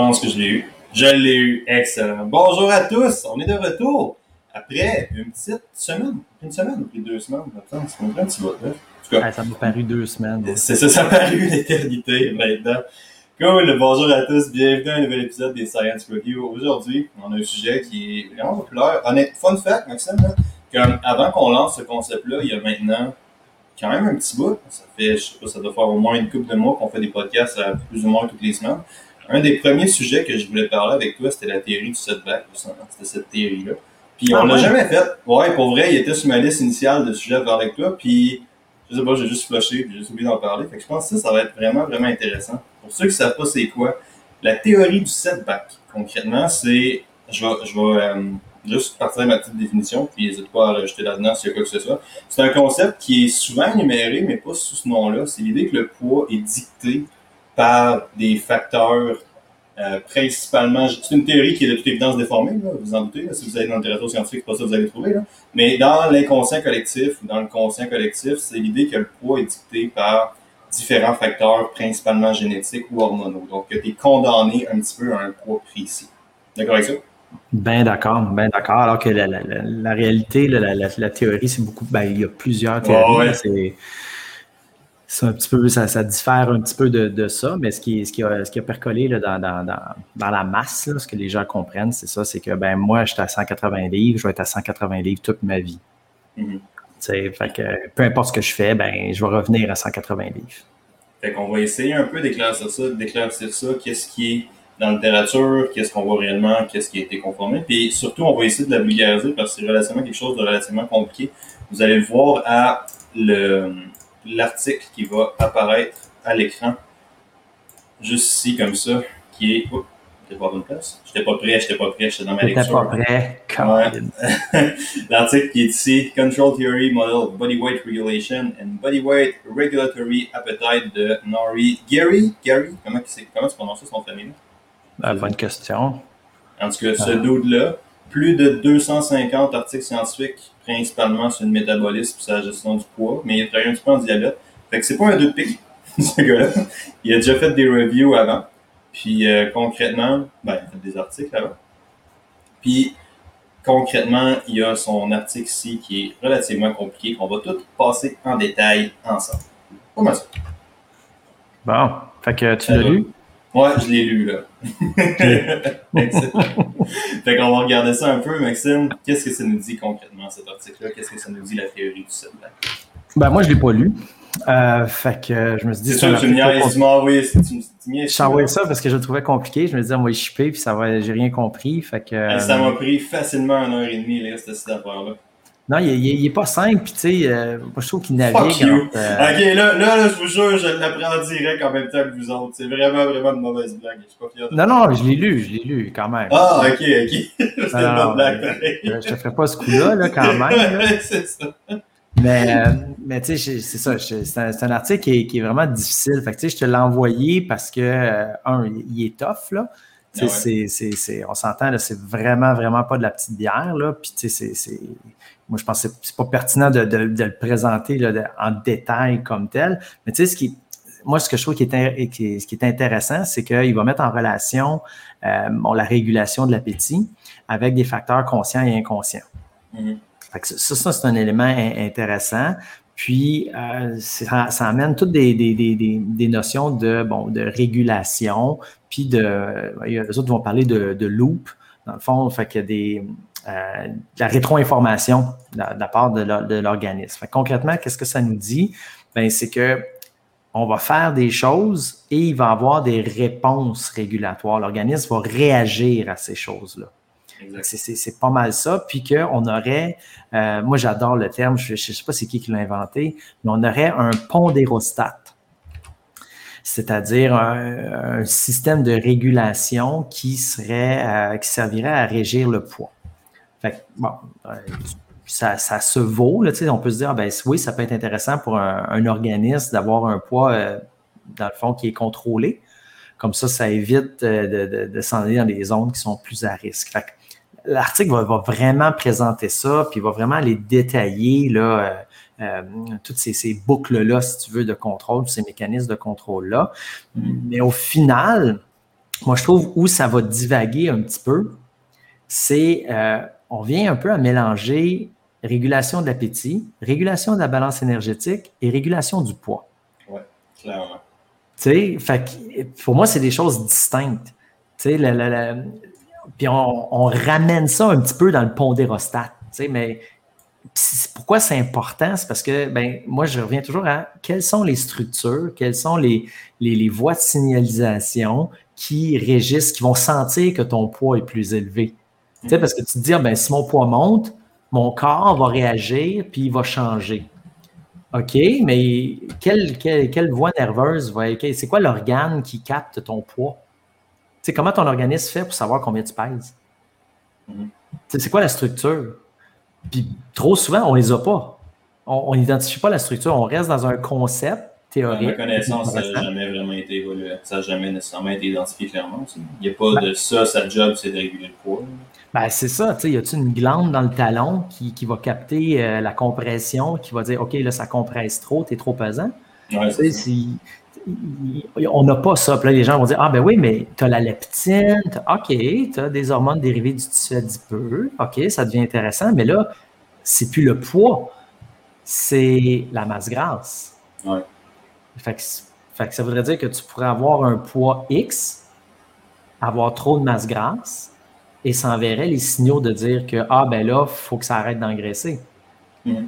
pense que je l'ai eu. Je l'ai eu. Excellent. Bonjour à tous. On est de retour après une petite semaine. Une semaine, puis deux semaines. Attends, c'est un petit bout, là. En tout cas, ça m'a paru deux semaines. c'est ça, ça m'a paru une éternité maintenant. Cool, bonjour à tous, bienvenue à un nouvel épisode des Science Review. Aujourd'hui, on a un sujet qui est vraiment populaire. Honnête, fun fact, Maxime, là, comme avant qu'on lance ce concept-là, il y a maintenant quand même un petit bout. Ça fait, je sais pas, ça doit faire au moins une couple de mois qu'on fait des podcasts à plus ou moins toutes les semaines. Un des premiers sujets que je voulais parler avec toi, c'était la théorie du setback. C'était cette théorie-là. Puis on Ah l'a ouais? jamais fait. Ouais, pour vrai, il était sur ma liste initiale de sujets à parler avec toi. Puis, je sais pas, j'ai juste flushé, puis j'ai juste oublié d'en parler. Fait que je pense que ça, ça va être vraiment, vraiment intéressant. Pour ceux qui savent pas c'est quoi, la théorie du setback, concrètement, c'est, je vais, je vais euh, juste partir de ma petite définition, puis n'hésite pas à rajouter là-dedans s'il y a quoi que ce soit. C'est un concept qui est souvent énuméré, mais pas sous ce nom-là. C'est l'idée que le poids est dicté par des facteurs euh, principalement. C'est une théorie qui est de toute évidence déformée, là, vous en doutez. là. si vous allez dans le littérature scientifique, c'est pas ça que vous allez trouver. Là. Mais dans l'inconscient collectif ou dans le conscient collectif, c'est l'idée que le poids est dicté par différents facteurs, principalement génétiques ou hormonaux. Donc, que tu es condamné un petit peu à un poids précis. D'accord avec ça? Ben d'accord, ben d'accord. Alors que la, la, la, la réalité, la, la, la théorie, c'est beaucoup. Ben, il y a plusieurs théories. Ouais, ouais. C'est, un petit peu, ça, ça diffère un petit peu de, de ça, mais ce qui, ce qui, a, ce qui a percolé là, dans, dans, dans, la masse, là, ce que les gens comprennent, c'est ça, c'est que ben moi, j'étais à 180 livres, je vais être à 180 livres toute ma vie. Mhm. Sais, fait que peu importe ce que je fais, ben je vais revenir à 180 livres. Fait qu'on va essayer un peu d'éclaircir ça, d'éclaircir ça, qu'est-ce qui est dans la littérature, qu'est-ce qu'on voit réellement, qu'est-ce qui a été conformé. Puis surtout, on va essayer de la vulgariser parce que c'est relativement quelque chose de relativement compliqué. Vous allez le voir à le l'article qui va apparaître à l'écran, juste ici, comme ça, qui est... Oups, j'étais pas à bonne place. J'étais pas prêt, j'étais pas prêt, j'étais dans ma lecture. pas prêt? Ouais. L'article qui est ici, Control Theory Model Body Weight Regulation and Body Weight Regulatory Appetite de Nori Gary. Gary, comment, c'est- comment tu prononces ça, son famille? Ah, bonne question. En tout cas, ce Ah. dude-là, plus de 250 articles scientifiques, principalement sur le métabolisme et sa gestion du poids, mais il a travaillé un petit peu en diabète. Fait que c'est pas un deux de pique, ce gars-là. Il a déjà fait des reviews avant. Puis euh, concrètement, ben, il a fait des articles avant. Puis concrètement, il y a son article ici qui est relativement compliqué, qu'on va tout passer en détail ensemble. Comment ça? Bon, fait que tu l'as lu? Ouais, je l'ai lu, là. Excellent. fait qu'on va regarder ça un peu, Maxime. Qu'est-ce que ça nous dit concrètement, cet article-là? Qu'est-ce que ça nous dit, la théorie du setback? Ben moi, je l'ai pas lu. Euh, fait que euh, je me suis dit C'est un sûr, tu m'as envoyé, ça parce que je le trouvais compliqué. Je me disais, on va y shipper, puis ça va, j'ai rien compris. Fait que, Ça euh, m'a pris facilement une heure et demie, là, cette, cette affaire-là. Non, il, il- il est pas simple, puis tu sais, euh, moi, je trouve qu'il Fuck navigue. you. entre, euh, Ok, là, là, là, je vous jure, je l'apprends en direct en même temps que vous autres. C'est vraiment, vraiment une mauvaise blague. Je suis pas fier de Non, non, je l'ai lu, je l'ai lu quand même. Ah, ok, ok. C'était une bonne blague, pareil. Je te ferai pas ce coup-là, là, quand même. là. c'est ça. Mais, euh, mais tu sais, c'est ça, c'est un, article qui est, qui est vraiment difficile. Fait que, tu sais, je te l'ai envoyé parce que, un, il est tough, là. Ah ouais. c'est- c'est- c'est- on s'entend, c'est vraiment, vraiment pas de la petite bière, là. Puis, tu sais, c'est- c'est. Moi, je pense que c'est- pas pertinent de, de- de le présenter là, de- en détail comme tel. Mais, tu sais, ce qui. Moi, ce que je trouve qui est, in- qui est- ce qui est intéressant, c'est qu'il va mettre en relation euh, bon, la régulation de l'appétit avec des facteurs conscients et inconscients. Mhm. Fait que ça, ça c'est un élément in- intéressant. Puis, euh, ça, ça amène toutes des, des, des, des, des notions de, bon, de régulation, puis de, les autres vont parler de, de loop, dans le fond, fait qu'il y a des, euh, de la rétro-information de, la- de la part de l'or- de l'organisme. Concrètement, qu'est-ce que ça nous dit? Ben, c'est que on va faire des choses et il va avoir des réponses régulatoires. L'organisme va réagir à ces choses-là. C'est pas mal ça. Puis qu'on aurait, euh, moi j'adore le terme, je ne sais pas c'est qui qui l'a inventé, mais on aurait un pondérostat. C'est-à-dire un, système de régulation qui serait, euh, qui servirait à régir le poids. Fait que, bon, euh, ça, ça se vaut. Là, on peut se dire, ah, ben, oui, ça peut être intéressant pour un, organisme d'avoir un poids, euh, dans le fond, qui est contrôlé. Comme ça, ça évite de, de, de s'en aller dans des zones qui sont plus à risque. L'article va, vraiment présenter ça, puis va vraiment les détailler, là, euh, toutes ces, ces boucles-là, si tu veux, de contrôle, tous ces mécanismes de contrôle-là. Mais au final, moi, je trouve où ça va divaguer un petit peu, c'est euh, on vient un peu à mélanger régulation de l'appétit, régulation de la balance énergétique et régulation du poids. Oui, clairement. Tu sais, pour moi, c'est des choses distinctes. Tu sais, la, puis on, on, ramène ça un petit peu dans le pondérostat. Tu sais, mais pourquoi c'est important? C'est parce que, ben, moi, je reviens toujours à quelles sont les structures, quelles sont les, les, les voies de signalisation qui régissent, qui vont sentir que ton poids est plus élevé. Tu sais, parce que tu te dis, ah, ben, si mon poids monte, mon corps va réagir puis il va changer. OK, mais quelle, quelle, voie nerveuse va. C'est quoi l'organe qui capte ton poids? Tu sais, comment ton organisme fait pour savoir combien tu pèses? Mm-hmm. C'est quoi la structure? Puis trop souvent, on ne les a pas. On n'identifie pas la structure. On reste dans un concept théorique. Ma connaissance, ça n'a jamais vraiment été évolué. Ça n'a jamais nécessairement été identifié clairement. Il n'y a pas de ça, sa job, c'est de réguler le poids. Ben, c'est ça, tu sais, y a-t-il une glande dans le talon qui, qui va capter euh, la compression, qui va dire, OK, là, ça compresse trop, t'es trop pesant? Ouais, on n'a pas ça. Puis là, les gens vont dire, ah ben oui, mais tu as la leptine, OK, tu as des hormones dérivées du tissu adipeux, OK, ça devient intéressant, mais là, c'est plus le poids, c'est la masse grasse. Ouais. Fait que, fait que ça voudrait dire que tu pourrais avoir un poids X, avoir trop de masse grasse, et s'enverrait les signaux de dire que, ah, ben là, il faut que ça arrête d'engraisser. Mm.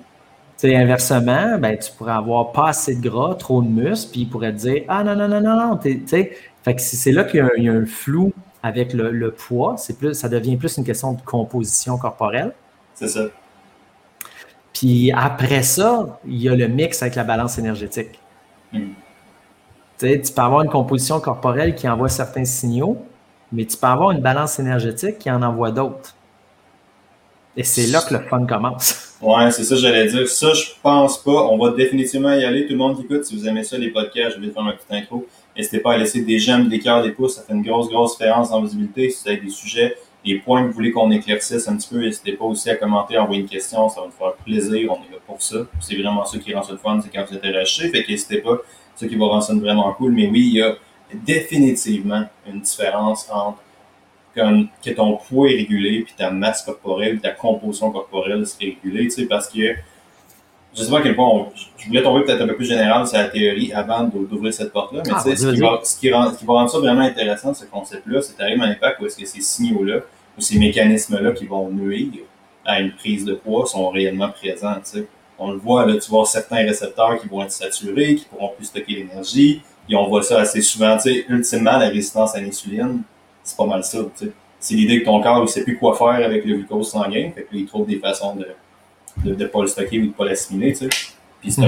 Inversement, ben, tu pourrais avoir pas assez de gras, trop de muscles, puis il pourrait te dire, ah non, non, non, non, non. Fait que c'est là qu'il y, a un flou avec le, poids. Plus, ça devient plus une question de composition corporelle. C'est ça. Puis après ça, il y a le mix avec la balance énergétique. Mm. Tu peux avoir une composition corporelle qui envoie certains signaux, mais tu peux avoir une balance énergétique qui en envoie d'autres. Et c'est là que le fun commence. Ouais, c'est ça j'allais dire. Ça, je pense pas. On va définitivement y aller. Tout le monde qui écoute, si vous aimez ça, les podcasts, je vais faire un petit intro. N'hésitez pas à laisser des j'aime, des cœurs, des pouces. Ça fait une grosse, grosse différence en visibilité. Si vous avez des sujets, des points que vous voulez qu'on éclaircisse un petit peu, n'hésitez pas aussi à commenter, envoyer une question. Ça va nous faire plaisir. On est là pour ça. C'est vraiment ça qui rend ça le fun, c'est quand vous êtes arraché. Fait qu'hésitez pas. C'est ça qui va rendre ça vraiment cool. Mais oui, il y a définitivement une différence entre comme, que ton poids est régulé, puis ta masse corporelle, ta composition corporelle serait régulée, tu sais, parce que je sais pas à quel point je voulais tomber peut-être un peu plus général sur la théorie avant d'ouvrir cette porte-là, mais ah, tu sais, ce, qui va, ce, qui rend, qui va rendre ça vraiment intéressant, ce concept-là, c'est arrivé un impact où est-ce que ces signaux-là, ou ces mécanismes-là qui vont nuire à une prise de poids sont réellement présents, tu sais. On le voit, là, tu vois certains récepteurs qui vont être saturés, qui pourront plus stocker l'énergie, et on voit ça assez souvent, tu sais, ultimement, la résistance à l'insuline, c'est pas mal ça. C'est l'idée que ton corps ne sait plus quoi faire avec le glucose sanguin, fait que il trouve des façons de ne de, pas le stocker ou de pas l'assimiler. Puis c'est.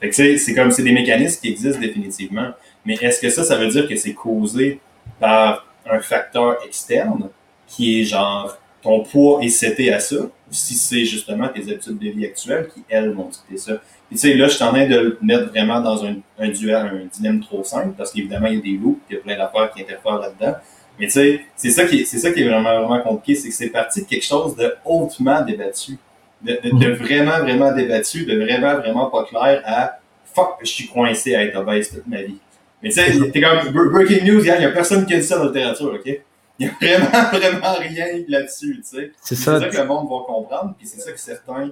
Fait que c'est comme c'est des mécanismes qui existent définitivement. Mais est-ce que ça, ça veut dire que c'est causé par un facteur externe qui est genre ton poids est seté à ça, ou si c'est justement tes habitudes de vie actuelles qui, elles, vont dicter ça? Puis tu sais, là, je suis en train de le mettre vraiment dans un, un duel, un dilemme trop simple, parce qu'évidemment, il y a des loups, il y a plein d'affaires qui interfèrent là-dedans. Mais tu sais, c'est ça qui est, c'est ça qui est vraiment, vraiment compliqué, c'est que c'est parti de quelque chose de hautement débattu. De, de, de, vraiment, vraiment débattu, de vraiment, vraiment pas clair à fuck, je suis coincé à être obèse toute ma vie. Mais tu sais, t'es comme breaking news, il y a personne qui a dit ça dans la littérature, ok? Il y a vraiment, vraiment rien là-dessus, tu sais. C'est ça. C'est ça que le monde va comprendre, puis c'est ça que certains.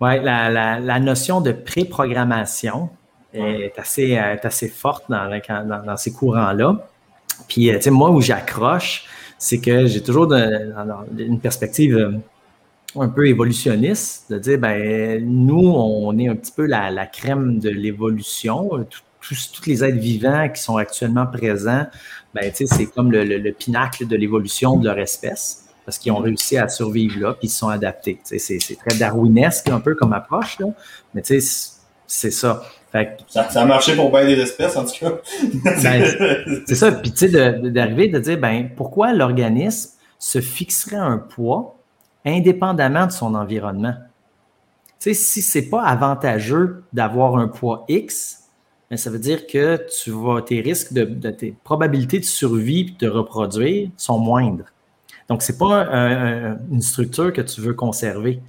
Ouais, la, la, la notion de préprogrammation est assez, est assez forte dans, dans, dans ces courants-là. Puis, euh, tu sais, moi, où j'accroche, c'est que j'ai toujours une perspective euh, un peu évolutionniste, de dire, ben, nous, on est un petit peu la, crème de l'évolution. Tous, les êtres vivants qui sont actuellement présents, ben, c'est comme le, pinacle de l'évolution de leur espèce parce qu'ils ont réussi à survivre là, puis ils se sont adaptés. C'est très darwinesque un peu comme approche, là, mais tu ça. Ça, a marché pour bien des espèces, en tout cas. Ben, c'est ça. Puis, tu sais, d'arriver de, dire, ben, pourquoi l'organisme se fixerait un poids indépendamment de son environnement? Tu sais, si c'est pas avantageux d'avoir un poids X, ben, ça veut dire que tu vas, tes risques de, tes probabilités de survie et de reproduire sont moindres. Donc, c'est pas une structure que tu veux conserver.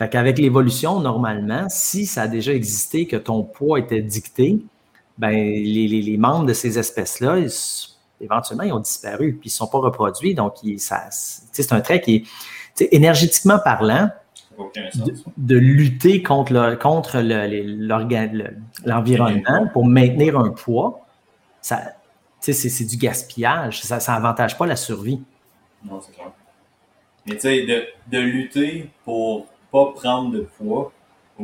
Fait qu'avec l'évolution, normalement, si ça a déjà existé, que ton poids était dicté, ben, les, membres de ces espèces-là, éventuellement, ils ont disparu, puis ils ne sont pas reproduits. Donc, c'est un trait qui est, énergétiquement parlant, de, lutter contre contre l'environnement pour maintenir un poids, ça, c'est du gaspillage. Ça n'avantage pas la survie. Non, c'est clair. Mais tu sais, de, de, lutter pour pas prendre de poids,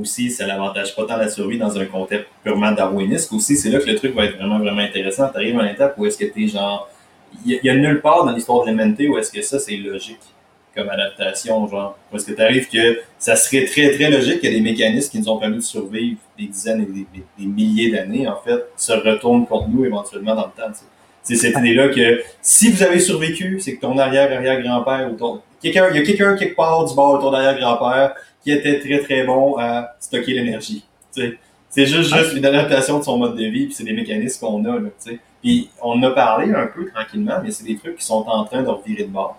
aussi, ça n'avantage pas tant la survie dans un contexte purement darwiniste. Aussi, c'est là que le truc va être vraiment, vraiment intéressant. Tu arrives à une étape où est-ce que tu es genre. Il y, a nulle part dans l'histoire de l'humanité où est-ce que ça, c'est logique comme adaptation, genre. Où est-ce que tu arrives que ça serait très, très logique que des mécanismes qui nous ont permis de survivre des dizaines et des, milliers d'années, en fait, se retournent contre nous éventuellement dans le temps. C'est cette idée-là que si vous avez survécu, c'est que ton arrière-arrière-grand-père ou ton. Quelqu'un, il y a quelqu'un quelque part du bord de ton arrière-grand-père qui était très très bon à stocker l'énergie. C'est juste, juste une adaptation de son mode de vie, puis c'est des mécanismes qu'on a. Là, puis on a parlé un peu tranquillement, mais c'est des trucs qui sont en train de revirer de bord,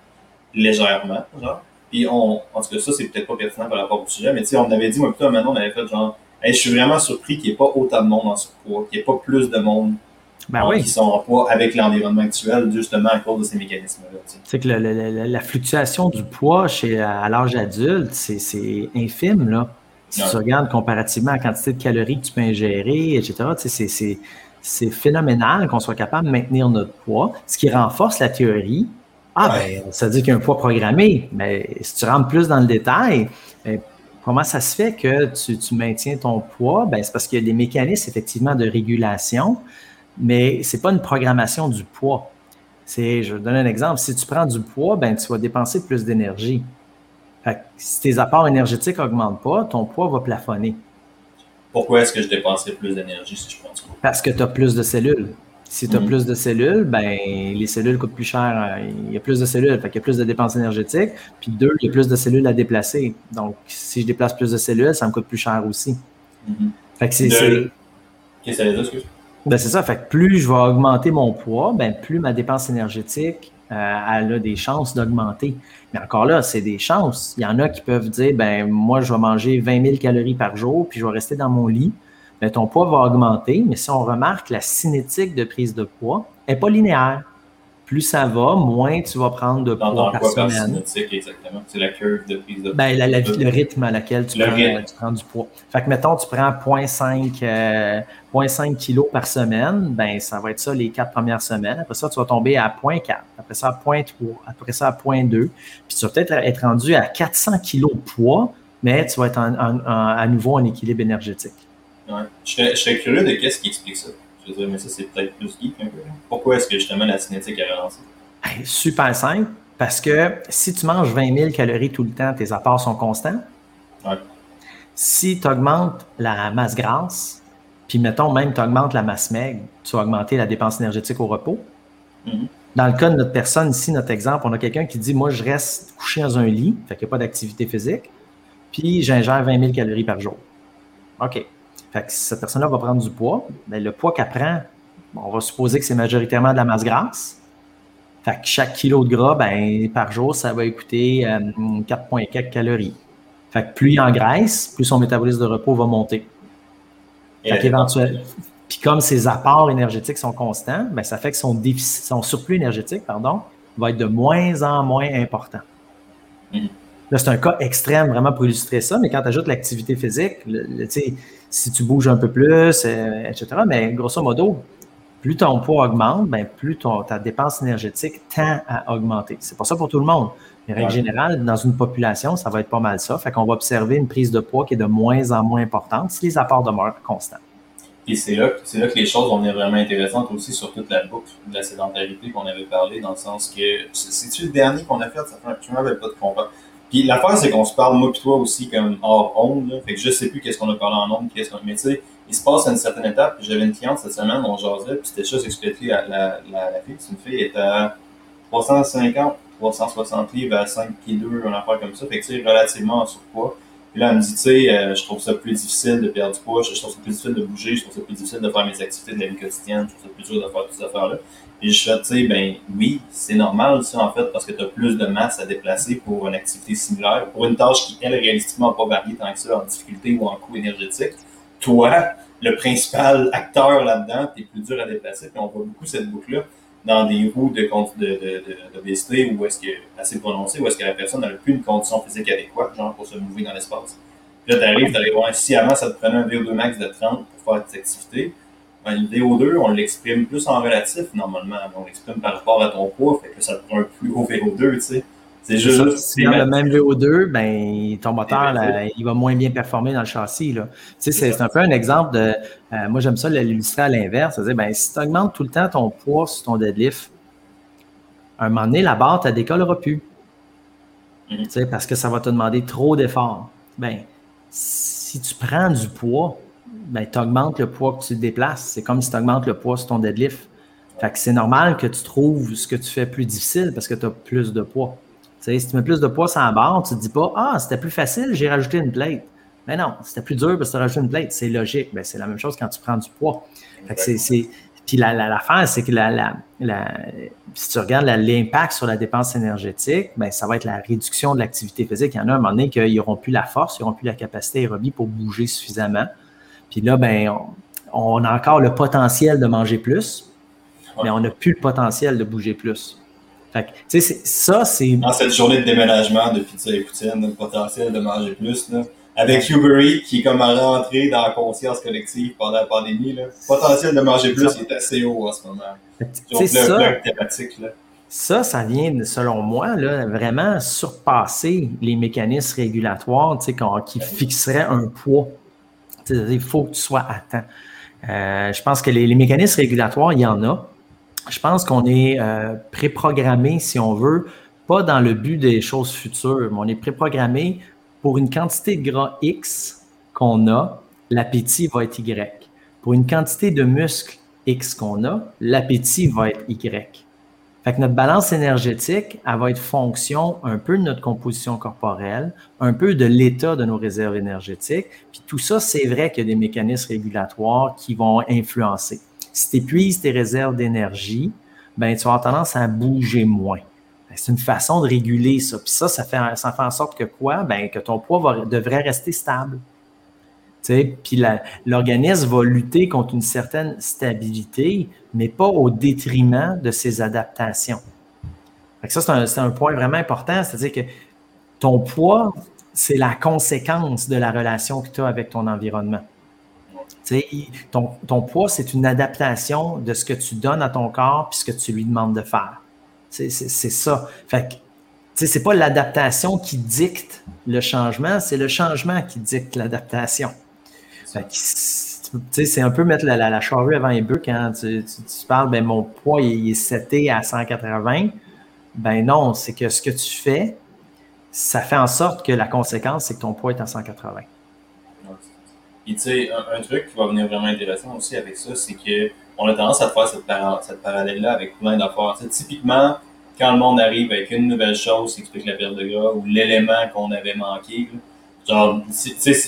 légèrement, genre. Puis on, en tout cas, ça, c'est peut-être pas pertinent par rapport au sujet, mais on avait dit, moi, plutôt, maintenant, on avait fait genre, je suis vraiment surpris qu'il n'y ait pas autant de monde en surpoids, qu'il n'y ait pas plus de monde ben oui. qui sont en poids avec l'environnement actuel, justement à cause de ces mécanismes-là. C'est que la, fluctuation du poids chez, à l'âge adulte, c'est infime. Là. Si tu regardes comparativement à la quantité de calories que tu peux ingérer, etc., c'est phénoménal qu'on soit capable de maintenir notre poids, ce qui renforce la théorie. Ah, ben, ça veut dire qu'il y a un poids programmé. Mais si tu rentres plus dans le détail, ben, comment ça se fait que tu, tu maintiens ton poids? Ben, c'est parce qu'il y a des mécanismes, effectivement, de régulation mais c'est pas une programmation du poids. C'est, je vais donner un exemple. Si tu prends du poids, ben, tu vas dépenser plus d'énergie. si tes apports énergétiques n'augmentent pas, ton poids va plafonner. Pourquoi est-ce que je dépenserais plus d'énergie si je prends du poids? Parce que tu as plus de cellules. Si tu as mm-hmm. plus de cellules, ben, les cellules coûtent plus cher. Il y a plus de cellules, fait qu'il y a plus de dépenses énergétiques. Puis deux, il y a plus de cellules à déplacer. Donc, si je déplace plus de cellules, ça me coûte plus cher aussi. Fait que c'est. Qu'est-ce que ça veut ben, c'est ça. Fait plus je vais augmenter mon poids, ben, plus ma dépense énergétique euh, a des chances d'augmenter. Mais encore là, c'est des chances. Il y en a qui peuvent dire ben moi, je vais manger 20 000 calories par jour, puis je vais rester dans mon lit. Ben, ton poids va augmenter, mais si on remarque, la cinétique de prise de poids n'est pas linéaire plus ça va, moins tu vas prendre de poids par semaine. exactement. C'est la curve de prise de ben, poids. le rythme à laquelle tu, prends, du poids. Fait que, mettons, tu prends 0.5 euh, kg par semaine, ben, ça va être ça les quatre premières semaines. Après ça, tu vas tomber à 0.4, après ça à 0.3, après ça à 0.2, puis tu vas peut-être être rendu à 400 kg de poids, mais tu vas être à nouveau en équilibre énergétique. Ouais. Je, serais, curieux de qu'est-ce qui explique ça mais ça, c'est peut-être plus geek un peu. Pourquoi est-ce que justement la cinétique a relancé? super simple, parce que si tu manges 20 000 calories tout le temps, tes apports sont constants. Si tu augmentes la masse grasse, puis mettons même tu augmentes la masse maigre, tu vas augmenter la dépense énergétique au repos. Mm-hmm. Dans le cas de notre personne ici, notre exemple, on a quelqu'un qui dit Moi, je reste couché dans un lit, fait qu'il n'y a pas d'activité physique, puis j'ingère 20 000 calories par jour. OK. Fait que si cette personne-là va prendre du poids, le poids qu'elle prend, on va supposer que c'est majoritairement de la masse grasse. Fait que chaque kilo de gras, ben, par jour, ça va coûter 4,4 euh, calories. Fait que plus il engraisse, plus son métabolisme de repos va monter. Fait qu'éventuellement, puis comme ses apports énergétiques sont constants, ben, ça fait que son, déficit, son surplus énergétique pardon, va être de moins en moins important. Mm-hmm. Là, c'est un cas extrême vraiment pour illustrer ça, mais quand tu ajoutes l'activité physique, si tu bouges un peu plus, euh, etc., mais grosso modo, plus ton poids augmente, ben, plus ta dépense énergétique tend à augmenter. C'est pas ça pour tout le monde. Mais règle générale, dans une population, ça va être pas mal ça. Fait qu'on va observer une prise de poids qui est de moins en moins importante si les apports demeurent constants. Et c'est là, que les choses vont devenir vraiment intéressantes aussi sur toute la boucle de la sédentarité qu'on avait parlé, dans le sens que c'est-tu le dernier qu'on a fait? Ça fait, je ne m'avais pas de combat. Puis l'affaire, c'est qu'on se parle, moi et toi aussi, comme hors onde. Là. Fait que je sais plus qu'est-ce qu'on a parlé en onde, qu'est-ce qu'on... Mais tu sais, il se passe à une certaine étape. J'avais une cliente cette semaine, on jasait, puis c'était juste expliqué à la, la, la, fille. C'est une fille, elle est à 350, 360 livres à 5 kg, une affaire comme ça. Fait que tu sais, relativement en surpoids. Puis là, elle me dit, tu sais, euh, je trouve ça plus difficile de perdre du poids, je trouve ça plus difficile de bouger, je trouve ça plus difficile de faire mes activités de la vie quotidienne, je trouve ça plus dur de faire toutes ces affaires-là. Et je fais, tu sais, ben oui, c'est normal ça en fait, parce que tu as plus de masse à déplacer pour une activité similaire, pour une tâche qui, elle, réalistiquement n'a pas varié tant que ça en difficulté ou en coût énergétique. Toi, le principal acteur là-dedans, tu es plus dur à déplacer, puis on voit beaucoup cette boucle-là. Dans des roues de d'obésité de, de, où est-ce que assez prononcé, où est-ce que la personne n'a plus une condition physique adéquate, genre pour se mouvoir dans l'espace. Là, tu arrives, tu arrives, si avant ça te prenait un VO2 max de 30 pour faire tes activités, ben, le VO2, on l'exprime plus en relatif normalement. On l'exprime par rapport à ton poids, fait que ça te prend un plus haut VO2, tu sais. C'est juste. si tu le même VO2, ben, ton moteur, il va moins bien performer dans le châssis. Là. Tu sais, c'est un peu un exemple de. Euh, moi, j'aime ça l'illustrer à l'inverse. C'est-à-dire, ben, si tu augmentes tout le temps ton poids sur ton deadlift, à un moment donné, la barre, tu ne décolleras plus. Mm-hmm. Tu sais, parce que ça va te demander trop d'efforts. Ben, si tu prends du poids, ben, tu augmentes le poids que tu déplaces. C'est comme si tu augmentes le poids sur ton deadlift. Fait que c'est normal que tu trouves ce que tu fais plus difficile parce que tu as plus de poids si tu mets plus de poids sur la barre, tu ne te dis pas Ah, c'était plus facile, j'ai rajouté une plate. Mais non, c'était plus dur parce que tu as rajouté une plate. C'est logique. Ben, c'est la même chose quand tu prends du poids. Puis l'affaire, la, c'est que la, si tu regardes l'impact sur la dépense énergétique, ben, ça va être la réduction de l'activité physique. Il y en a un moment donné qu'ils n'auront plus la force, ils n'auront plus la capacité aérobie pour bouger suffisamment. Puis là, ben, on, a encore le potentiel de manger plus, mais on n'a plus le potentiel de bouger plus ça, c'est. Dans cette journée de déménagement de pizza et poutine, le potentiel de manger plus, là, avec Uber qui est comme à rentrer dans la conscience collective pendant la pandémie, le potentiel de manger plus est assez haut en ce moment. Donc, ça, thématique, là. Ça, ça vient, selon moi, là, vraiment surpasser les mécanismes régulatoires qui fixeraient un poids. Il faut que tu sois à temps. Euh, je pense que les, les mécanismes régulatoires, il y en a je pense qu'on est euh, préprogrammé, si on veut, pas dans le but des choses futures, mais on est préprogrammé pour une quantité de gras X qu'on a, l'appétit va être Y. Pour une quantité de muscles X qu'on a, l'appétit va être Y. Fait que notre balance énergétique, elle va être fonction un peu de notre composition corporelle, un peu de l'état de nos réserves énergétiques. Puis tout ça, c'est vrai qu'il y a des mécanismes régulatoires qui vont influencer. Si tu épuises tes réserves d'énergie, ben, tu vas avoir tendance à bouger moins. Ben, c'est une façon de réguler ça. Puis ça, ça fait, en sorte que quoi? Ben, que ton poids devrait rester stable. Puis l'organisme va lutter contre une certaine stabilité, mais pas au détriment de ses adaptations. ça, c'est un, un, point vraiment important, c'est-à-dire que ton poids, c'est la conséquence de la relation que tu as avec ton environnement. Ton, ton, poids, c'est une adaptation de ce que tu donnes à ton corps puis ce que tu lui demandes de faire. C'est ça. Fait que, c'est pas l'adaptation qui dicte le changement, c'est le changement qui dicte l'adaptation. C'est un peu mettre la, la, charrue avant les bœufs quand tu, parles, ben mon poids il, est seté à 180. Ben non, c'est que ce que tu fais, ça fait en sorte que la conséquence, c'est que ton poids est à 180. Puis, tu sais, un, truc qui va venir vraiment intéressant aussi avec ça, c'est que on a tendance à faire cette, cette parallèle-là avec plein d'affaires. typiquement, quand le monde arrive avec une nouvelle chose qui explique la perte de gras ou l'élément qu'on avait manqué, genre,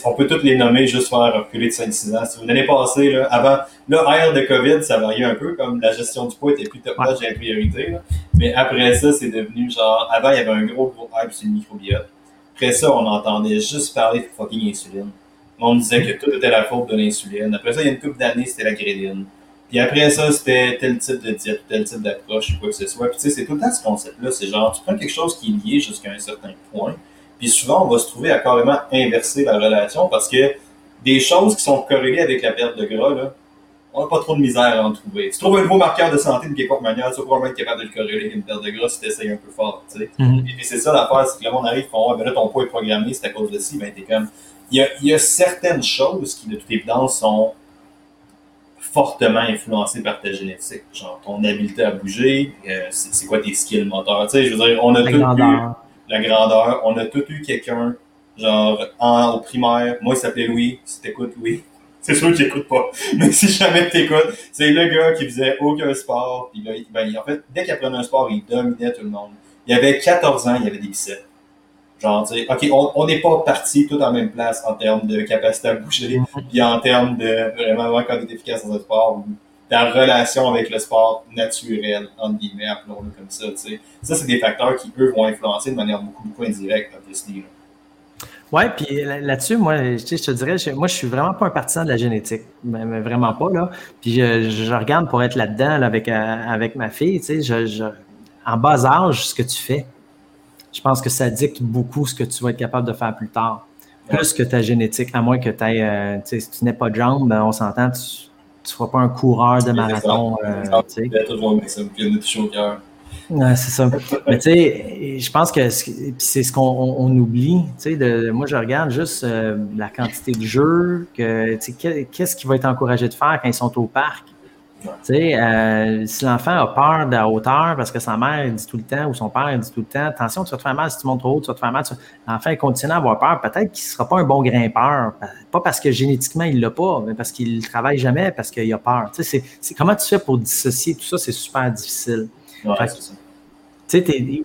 on peut toutes les nommer juste faire reculer de 5-6 ans. L'année passée, là, avant, là, ère de COVID, ça variait un peu, comme la gestion du poids était plus top notch et la priorité. Mais après ça, c'est devenu genre, avant, il y avait un gros, gros hype sur le microbiote. Après ça, on entendait juste parler de fucking insuline. On disait que tout était la faute de l'insuline. Après ça, il y a une couple d'années, c'était la gréline. Puis après ça, c'était tel type de diète, tel type d'approche, ou quoi que ce soit. Puis tu sais, c'est tout le temps ce concept-là. C'est genre, tu prends quelque chose qui est lié jusqu'à un certain point, puis souvent, on va se trouver à carrément inverser la relation parce que des choses qui sont corrélées avec la perte de gras, là, on n'a pas trop de misère à en trouver. tu trouves un nouveau marqueur de santé de quelque manière, tu vas probablement être capable de le corréler avec une perte de gras si tu essayes un peu fort. Tu sais. Mm-hmm. Et puis c'est ça l'affaire, c'est que le monde arrive, font, ben là, ton poids est programmé, c'est à cause de ci, ben t'es comme il y, a, certaines choses qui, de toute évidence, sont fortement influencées par ta génétique. Genre ton habileté à bouger, euh, c'est quoi tes skills moteurs? Tu sais, je veux dire, on a la grandeur. la grandeur. On a tout eu quelqu'un, genre, en, au primaire. Moi, il s'appelait Louis. Si t'écoutes, Louis. C'est sûr que j'écoute pas. Mais si jamais t'écoutes, c'est le gars qui faisait aucun sport. Puis ben, en fait, dès qu'il apprenait un sport, il dominait tout le monde. Il avait 14 ans, il avait des biceps. Genre, tu sais, OK, on n'est pas parti tout en même place en termes de capacité à bouger, mm-hmm. puis en termes de vraiment voir quand tu efficace dans un sport, ou ta relation avec le sport naturel, entre guillemets, appelons-le comme ça, tu sais. Ça, c'est des facteurs qui, eux, vont influencer de manière beaucoup, beaucoup indirecte, obviously. Oui, puis là-dessus, moi, je te dirais, moi, je suis vraiment pas un partisan de la génétique. Mais, vraiment pas, là. Puis je, regarde pour être là-dedans avec, euh, avec ma fille, tu sais, je, en bas âge, ce que tu fais, je pense que ça dicte beaucoup ce que tu vas être capable de faire plus tard. Plus que ta génétique, à moins que tu aies, euh, tu sais, si tu n'es pas de jambes, ben, on s'entend, tu ne seras pas un coureur de marathon. Euh, tu sais. Ouais, c'est ça. Mais tu sais, je pense que c'est ce qu'on oublie. Tu sais, moi, je regarde juste euh, la quantité de jeux, que, qu'est-ce qu'il va être encouragé de faire quand ils sont au parc? Tu sais, euh, si l'enfant a peur de la hauteur parce que sa mère dit tout le temps ou son père dit tout le temps, attention, tu vas te faire mal si tu montes trop haut, tu vas te faire mal. L'enfant continue à avoir peur. Peut-être qu'il ne sera pas un bon grimpeur. Pas parce que génétiquement, il ne l'a pas, mais parce qu'il ne travaille jamais, parce qu'il a peur. Tu sais, c'est, comment tu fais pour dissocier tout ça? C'est super difficile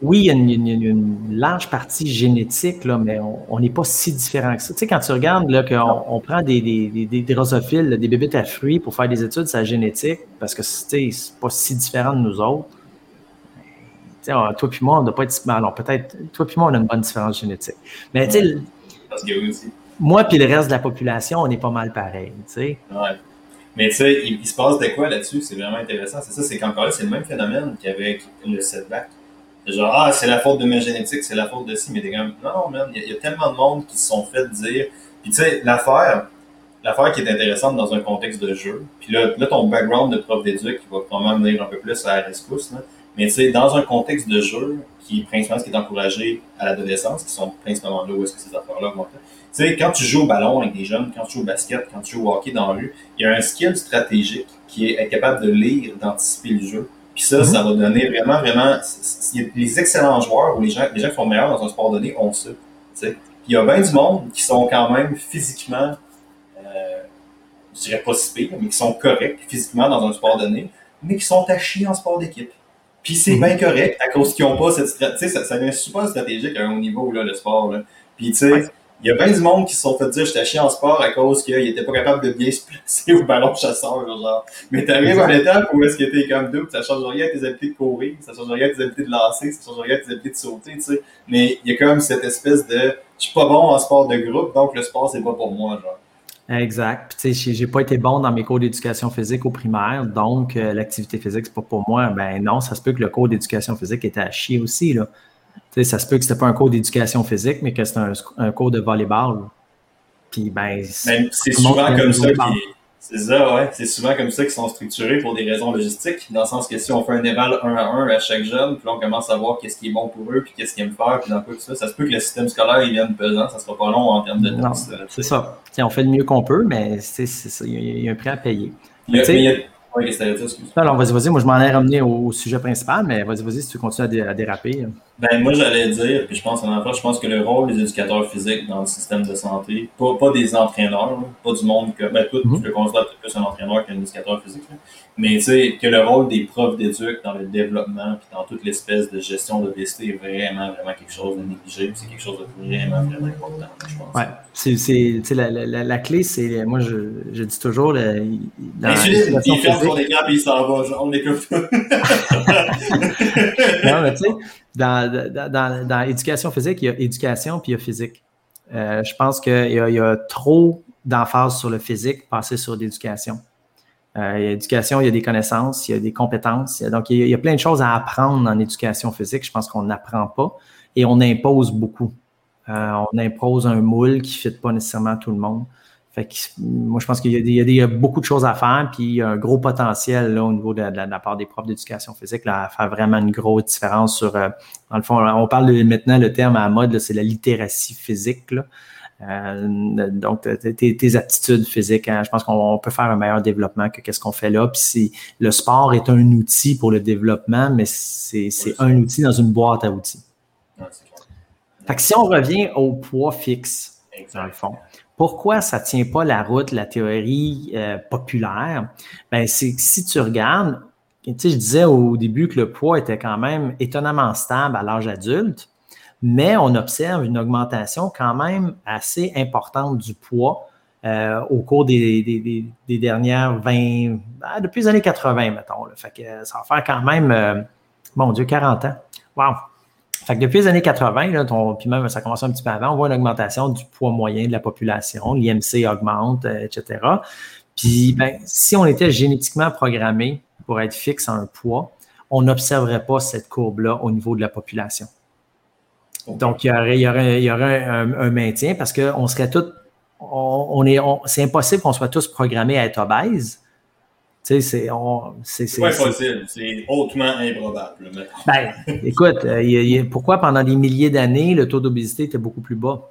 oui, il y a une, large partie génétique, là, mais on n'est pas si différent que ça. Tu sais, quand tu regardes là, qu'on on prend des, des, des, drosophiles, des bébés à fruits pour faire des études sur la génétique, parce que c'est pas si différent de nous autres. Tu sais, toi puis moi, on ne doit pas être. Alors, peut-être, toi puis moi, on a une bonne différence génétique. Mais tu sais, moi puis le reste de la population, on est pas mal pareil. Tu sais. Ouais. Mais tu sais, il, se passe de quoi là-dessus? C'est vraiment intéressant. C'est ça, c'est qu'encore là, c'est le même phénomène qu'avec le setback. Genre, ah, c'est la faute de ma génétique, c'est la faute de ci, mais des gars, non, non, man, il y, a tellement de monde qui se sont fait dire. Puis tu sais, l'affaire, l'affaire qui est intéressante dans un contexte de jeu, puis là, là ton background de prof d'éduc qui va probablement venir un peu plus à la rescousse, là, mais tu sais, dans un contexte de jeu, qui principalement ce qui est encouragé à l'adolescence, qui sont principalement là où est-ce que ces affaires-là vont Tu sais, quand tu joues au ballon avec des jeunes, quand tu joues au basket, quand tu joues au hockey dans la rue, il y a un skill stratégique qui est être capable de lire, d'anticiper le jeu, puis ça, mhm. ça va donner vraiment, vraiment. Les excellents joueurs ou les gens, les gens qui sont meilleurs dans un sport donné ont ça. Puis il y a bien du monde qui sont quand même physiquement, euh, je dirais pas si pire, mais qui sont corrects physiquement dans un sport donné, mais qui sont à chier en sport d'équipe. Puis c'est mhm. bien correct à cause qu'ils n'ont pas cette stratégie. Ça, ça devient super stratégique à un haut niveau, là, le sport. Là. Puis tu sais, il y a bien du monde qui se sont fait dire j'étais chiant en sport à cause qu'il était pas capable de bien se placer au ballon chasseur. Genre. Mais t'arrives à une étape où est-ce que t'es comme deux, ça change rien à tes habiletés de courir, ça change rien à tes habiletés de lancer, ça change rien à tes habiletés de sauter, tu sais. Mais il y a comme cette espèce de je suis pas bon en sport de groupe, donc le sport c'est pas pour moi, genre. Exact. Puis, tu sais, j'ai pas été bon dans mes cours d'éducation physique au primaire, donc euh, l'activité physique, c'est pas pour moi. Ben non, ça se peut que le cours d'éducation physique était à chier aussi, là ça se peut que c'était pas un cours d'éducation physique, mais que c'était un, cours de volleyball. Puis, ben, c'est souvent comme ça C'est ça, ouais. C'est souvent comme ça qu'ils sont structurés pour des raisons logistiques. Dans le sens que si on fait un éval un à un à chaque jeune, puis là, on commence à voir qu'est-ce qui est bon pour eux, puis qu'est-ce qu'ils aiment faire, puis dans quoi tout ça, ça se peut que le système scolaire, il vienne pesant. Ça sera pas long en termes de temps. C'est ça. on fait le mieux qu'on peut, mais c'est il y, a un prix à payer. Oui, excuse. Vas-y, vas-y. Moi, je m'en ai ramené au, sujet principal, mais vas-y, vas-y, si tu continues à, déraper. Ben, moi, j'allais dire, puis je pense en je pense que le rôle des éducateurs physiques dans le système de santé, pas, pas des entraîneurs, pas du monde que, ben, tout, mm-hmm. je le considère plus un entraîneur qu'un éducateur physique, mais tu sais, que le rôle des profs d'éduc dans le développement, puis dans toute l'espèce de gestion d'obésité est vraiment, vraiment quelque chose de négligé, c'est quelque chose de vraiment, vraiment important, je pense. Ouais, c'est, la, la, la, clé, c'est, moi, je, je dis toujours, dans L'insuline, il ferme son écran, puis il s'en va, on écoute. non, mais tu sais, dans, dans, dans, l'éducation physique, il y a éducation puis il y a physique. Euh, je pense qu'il y, y, a trop d'emphase sur le physique, passer sur l'éducation. Euh, il y a l'éducation, il y a des connaissances, il y a des compétences. donc, il y, a, plein de choses à apprendre en éducation physique. Je pense qu'on n'apprend pas et on impose beaucoup. Euh, on impose un moule qui ne fit pas nécessairement tout le monde. Fait que, moi, je pense qu'il y, a beaucoup de choses à faire, puis il y a un gros potentiel là, au niveau de, la part des profs d'éducation physique là, à faire vraiment une grosse différence sur. Euh, dans le fond, on parle maintenant, le terme à la mode, c'est la littératie physique. Euh, donc, tes, aptitudes physiques, hein, je pense qu'on peut faire un meilleur développement que qu'est-ce qu'on fait là. Puis le sport est un outil pour le développement, mais c'est un outil dans une boîte à outils. fait que si on revient au poids fixe, dans le fond, pourquoi ça ne tient pas la route, la théorie euh, populaire? Ben, c'est que si tu regardes, tu sais, je disais au début que le poids était quand même étonnamment stable à l'âge adulte, mais on observe une augmentation quand même assez importante du poids euh, au cours des, dernières 20, ben, depuis les années 80, mettons. Fait que ça va faire quand même, euh, mon Dieu, 40 ans. Wow! Fait que depuis les années 80, là, puis même ça commence un petit peu avant, on voit une augmentation du poids moyen de la population, l'IMC augmente, euh, etc. Puis ben, si on était génétiquement programmé pour être fixe à un poids, on n'observerait pas cette courbe-là au niveau de la population. Donc, il y aurait, il y aurait, un, maintien parce qu'on serait tous, on, est, c'est impossible qu'on soit tous programmés à être obèses. Tu sais, c'est. C'est pas possible, c'est hautement improbable. Ben, écoute, euh, pourquoi pendant des milliers d'années, le taux d'obésité était beaucoup plus bas?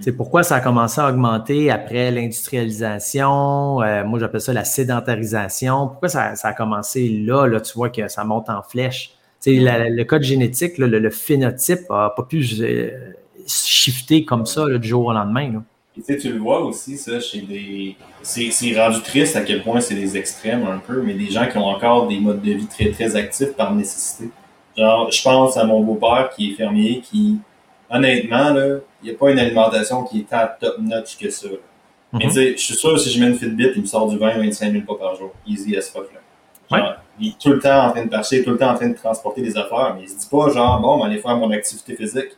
C'est mhm. pourquoi ça a commencé à augmenter après l'industrialisation, euh, moi j'appelle ça la sédentarisation. Pourquoi ça, a commencé là, là, tu vois que ça monte en flèche? Le code génétique, le, phénotype n'a pas pu euh, shifter comme ça du jour au lendemain. tu le vois aussi, ça, chez des. C'est rendu triste à quel point c'est des extrêmes un peu, mais des gens qui ont encore des modes de vie très, très actifs par nécessité. Genre, je pense à mon beau-père qui est fermier, qui, honnêtement, là, il n'y a pas une alimentation qui est tant top-notch que ça. Mais mhm. tu sais, je suis sûr, si je mets une Fitbit, il me sort du 20-25 000 pas par jour. Easy as fuck, là. Il est tout le temps en train de marcher, tout le temps en train de transporter des affaires, mais il se dit pas, genre, bon, ben, aller faire mon activité physique.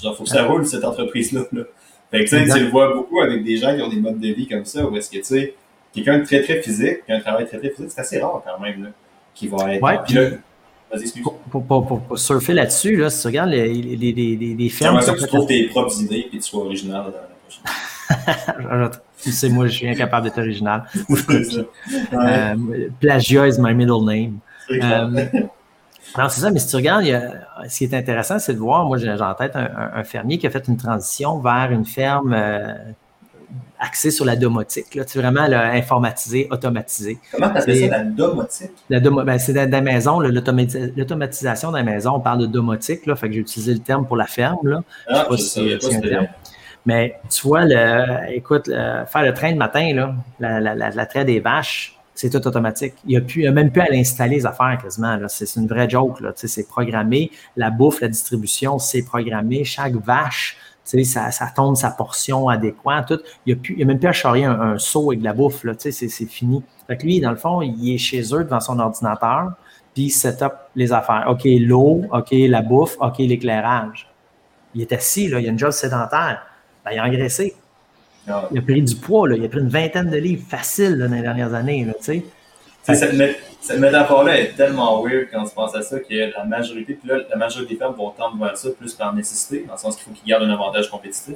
Genre, faut que ça roule, cette entreprise-là. Là. Fait que, tu sais, tu le vois beaucoup avec des gens qui ont des modes de vie comme ça, où est-ce que, tu sais, quelqu'un de très, très physique, qui a un travail très, très physique, c'est assez rare quand même, là, qui va être. Ouais, puis là, pour, pour, pour, surfer là-dessus, là, si tu regardes les, les, les, les fermes. ça que tu trouves tes propres idées et tu sois original dans la prochaine. tu sais, moi, je suis incapable d'être original. euh, plagiat is my middle name. Euh, alors, c'est ça, mais si tu regardes, il y a, ce qui est intéressant, c'est de voir, moi, j'ai en tête un, un, fermier qui a fait une transition vers une ferme euh, axé sur la domotique, là, tu vraiment là, informatisé, automatisé. Comment tu appelles ça, la domotique? La ben, c'est dans la maison, l'automatisation dans la maison, on parle de domotique, là, fait que j'ai utilisé le terme pour la ferme. Là. Ah, je sais pas si, c'est un terme. Mais tu vois, le, écoute, faire le train de matin, là, la, des vaches, c'est tout automatique. Il n'y a, a, même plus à l'installer, les affaires quasiment. C'est une vraie joke. C'est programmé. La bouffe, la distribution, c'est programmé. Chaque vache ça, ça tombe sa portion adéquate, tout. Il n'y a, a, même plus à charrier un, seau avec de la bouffe, là, c'est, c'est fini. Fait que lui, dans le fond, il est chez eux devant son ordinateur, puis il set up les affaires. OK, l'eau, OK, la bouffe, OK, l'éclairage. Il est assis, là, il a une job sédentaire. Ben, il a engraissé. Ah. Il a pris du poids, là, il a pris une vingtaine de livres facile dans les dernières années. Là, sais cette métaphore-là est tellement weird quand on se pense à ça que la majorité, puis là, la majorité des femmes vont tendre vers ça plus par nécessité, dans le sens qu'il faut qu'ils gardent un avantage compétitif.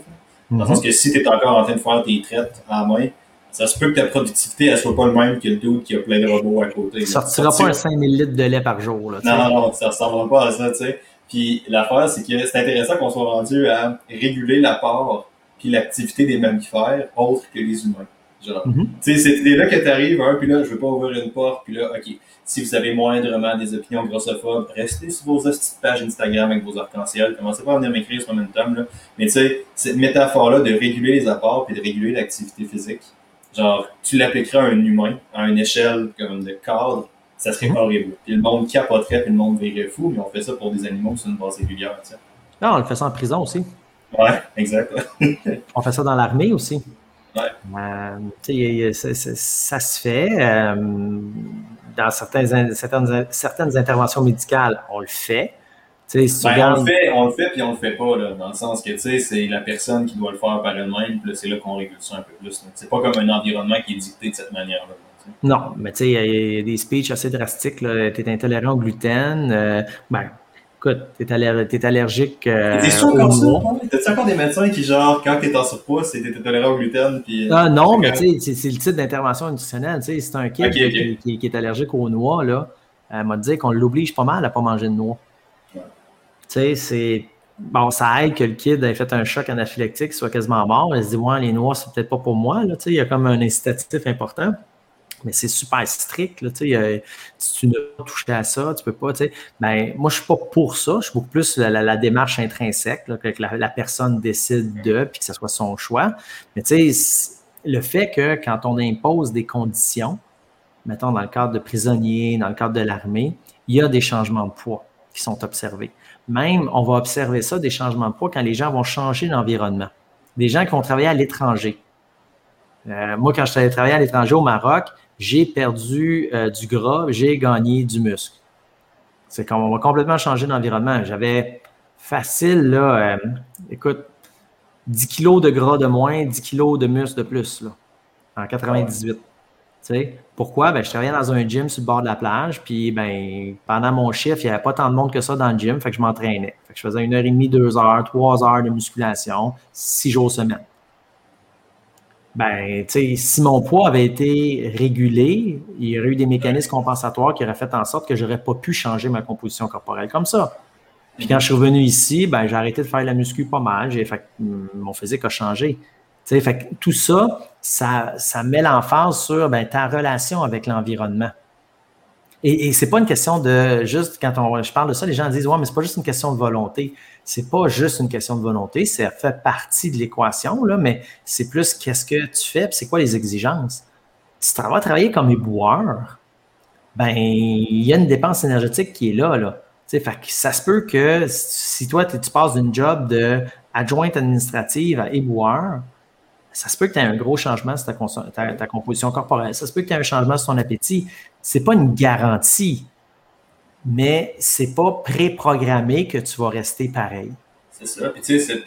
Dans le sens mhm. que si tu es encore en train de faire tes traites à main, ça se peut que ta productivité ne soit pas le même que le dude qui a plein de robots à côté. Ça ne sortira pas un 5000 litres de lait par jour. Là, non, non, non, ça ne ressemblera pas à ça. tu sais. Puis l'affaire, c'est que c'est intéressant qu'on soit rendu à réguler l'apport puis l'activité des mammifères autres que les humains. Genre, mm -hmm. tu sais, c'est là que tu arrives, hein, puis là, je veux pas ouvrir une porte, puis là, OK, si vous avez moindrement des opinions grossophobes, restez sur vos petites pages Instagram avec vos arcs-en-ciel, commencez pas à venir m'écrire sur Momentum, là. Mais tu sais, cette métaphore-là de réguler les apports puis de réguler l'activité physique, genre, tu l'appliquerais à un humain, à une échelle comme de cadre, ça serait mhm. horrible. Puis le monde capoterait, puis le monde virait fou, mais on fait ça pour des animaux sur une base régulière, tu sais. Non, on le fait ça en prison aussi. Ouais, exact. on fait ça dans l'armée aussi. Ouais. Euh, ça, se fait. Euh, dans certaines, certaines, certaines interventions médicales, on le fait. Ben, on, le fait on le fait puis on le fait pas, là, dans le sens que c'est la personne qui doit le faire par elle-même, puis c'est là qu'on régule ça un peu plus. C'est pas comme un environnement qui est dicté de cette manière-là. Non, mais tu sais, il y, a des speeches assez drastiques. Tu es intolérant au gluten. Euh, ben, écoute, t'es es allergique euh, T'es sûr comme ça? T'as-tu encore des médecins qui, genre, quand t'es en surpoids, c'est t'es tolérant au gluten? Puis, ah non, mais tu sais, c'est le type d'intervention nutritionnelle. Tu sais, c'est un kid qui, qui, est allergique aux noix, là. Elle m'a dit qu'on l'oblige pas mal à pas manger de noix. Tu sais, c'est... Bon, ça aide que le kid ait fait un choc anaphylactique, soit quasiment mort. Elle se dit, ouais, les noix, c'est peut-être pas pour moi. Là. Tu sais, il y a comme un incitatif important mais c'est super strict. Là, si tu ne pas toucher à ça, tu peux pas. Ben, moi, je suis pas pour ça. Je suis beaucoup plus la, la, démarche intrinsèque, là, que la, personne décide de, puis que ce soit son choix. Mais le fait que quand on impose des conditions, mettons dans le cadre de prisonniers, dans le cadre de l'armée, il y a des changements de poids qui sont observés. Même, on va observer ça, des changements de poids, quand les gens vont changer d'environnement. Des gens qui vont travailler à l'étranger. Euh, moi, quand je travaillais à l'étranger au Maroc, j'ai perdu euh, du gras, j'ai gagné du muscle. C'est qu'on va complètement changer d'environnement. J'avais facile, là, euh, écoute, 10 kilos de gras de moins, 10 kilos de muscle de plus, là, en 98. pourquoi? Ben, je travaillais dans un gym sur le bord de la plage, puis ben, pendant mon chiffre, il n'y avait pas tant de monde que ça dans le gym, fait que je m'entraînais. je faisais une heure et demie, deux heures, trois heures de musculation, six jours semaine. Ben, si mon poids avait été régulé, il y aurait eu des mécanismes compensatoires qui auraient fait en sorte que je n'aurais pas pu changer ma composition corporelle comme ça. Puis quand je suis revenu ici, ben, j'ai arrêté de faire la muscu pas mal. J'ai fait mon physique a changé. fait tout ça, ça, ça met l'emphase sur ben, ta relation avec l'environnement. Et, et c'est pas une question de juste quand on, je parle de ça, les gens disent ouais, mais c'est pas juste une question de volonté. C'est pas juste une question de volonté, ça fait partie de l'équation là, mais c'est plus qu'est-ce que tu fais, c'est quoi les exigences. Si tu vas travailler comme éboueur, ben il y a une dépense énergétique qui est là là ça se peut que si toi, tu passes d'une job de adjointe administrative à éboueur, ça se peut que tu aies un gros changement sur ta, composition corporelle. Ça se peut que tu aies un changement sur ton appétit. Ce n'est pas une garantie, mais ce n'est pas préprogrammé que tu vas rester pareil. C'est ça. Puis, tu sais,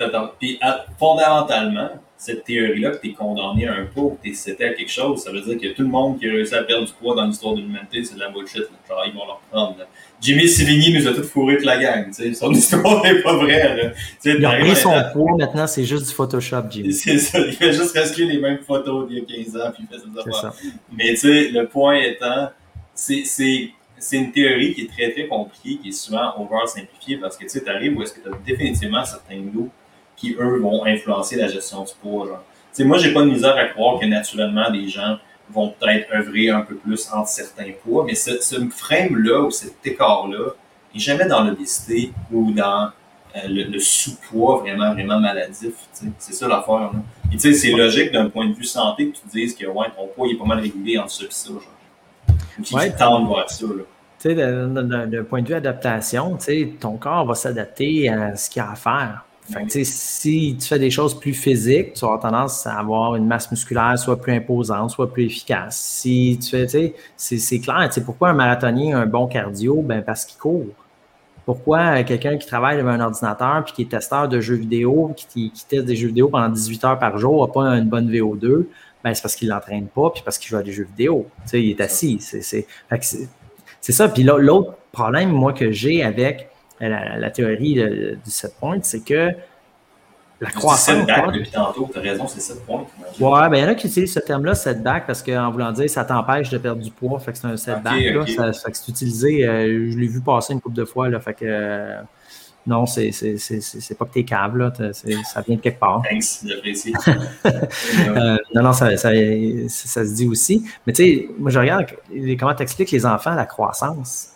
fondamentalement, cette théorie-là que tu es condamné à un pot, que tu es à quelque chose, ça veut dire que tout le monde qui a réussi à perdre du poids dans l'histoire de l'humanité, c'est de la bullshit. Genre, ils vont leur prendre. Jimmy Sivigny nous a tout fourré de la gang. sais. Son histoire n'est pas vraie. Là. Il a pris son poids, maintenant c'est juste du Photoshop, Jimmy. C'est ça, il fait juste rescler les mêmes photos d'il y a 15 ans, puis il fait ça. ça. Mais tu sais, le point étant, c'est une théorie qui est très très compliquée, qui est souvent over simplifiée parce que tu sais, arrives où est-ce que tu as définitivement certains loups qui, eux, vont influencer la gestion du poids. Genre. sais, moi, j'ai pas de misère à croire que naturellement, des gens vont peut-être œuvrer un peu plus entre certains poids, mais ce, ce frame-là ou cet écart-là n'est jamais dans l'obésité ou dans euh, le, sous-poids vraiment, vraiment maladif. C'est ça l'affaire. Et tu sais, c'est logique d'un point de vue santé que tu dises que ouais, ton poids est pas mal régulé entre ça et ça. Genre. Puis ouais. tendent vers ça. Là. D'un point de vue adaptation, ton corps va s'adapter à ce qu'il a à faire. Fait si tu fais des choses plus physiques, tu auras tendance à avoir une masse musculaire soit plus imposante, soit plus efficace. Si tu fais, c'est clair. Pourquoi un marathonien a un bon cardio? Ben, parce qu'il court. Pourquoi quelqu'un qui travaille devant un ordinateur puis qui est testeur de jeux vidéo, qui, qui teste des jeux vidéo pendant 18 heures par jour, n'a pas une bonne VO2? Ben, c'est parce qu'il l'entraîne pas puis parce qu'il joue à des jeux vidéo. Il est assis. C'est ça. Puis l'autre problème, moi, que j'ai avec la, théorie du 7 points, c'est que la croissance. depuis tantôt, tu as raison, c'est 7 points. Ouais, ben il y en a qui utilisent ce terme-là, setback, parce qu'en voulant dire ça t'empêche de perdre du poids, fait que c'est un setback. là, Ça, fait que c'est utilisé, euh, je l'ai vu passer une couple de fois, là, fait que euh, non, c'est, c'est, c'est, pas que t'es cave, là, ça vient de quelque part. Thanks, j'apprécie. euh, non, non, ça, ça, ça, se dit aussi. Mais tu sais, moi je regarde comment t'expliques les enfants la croissance?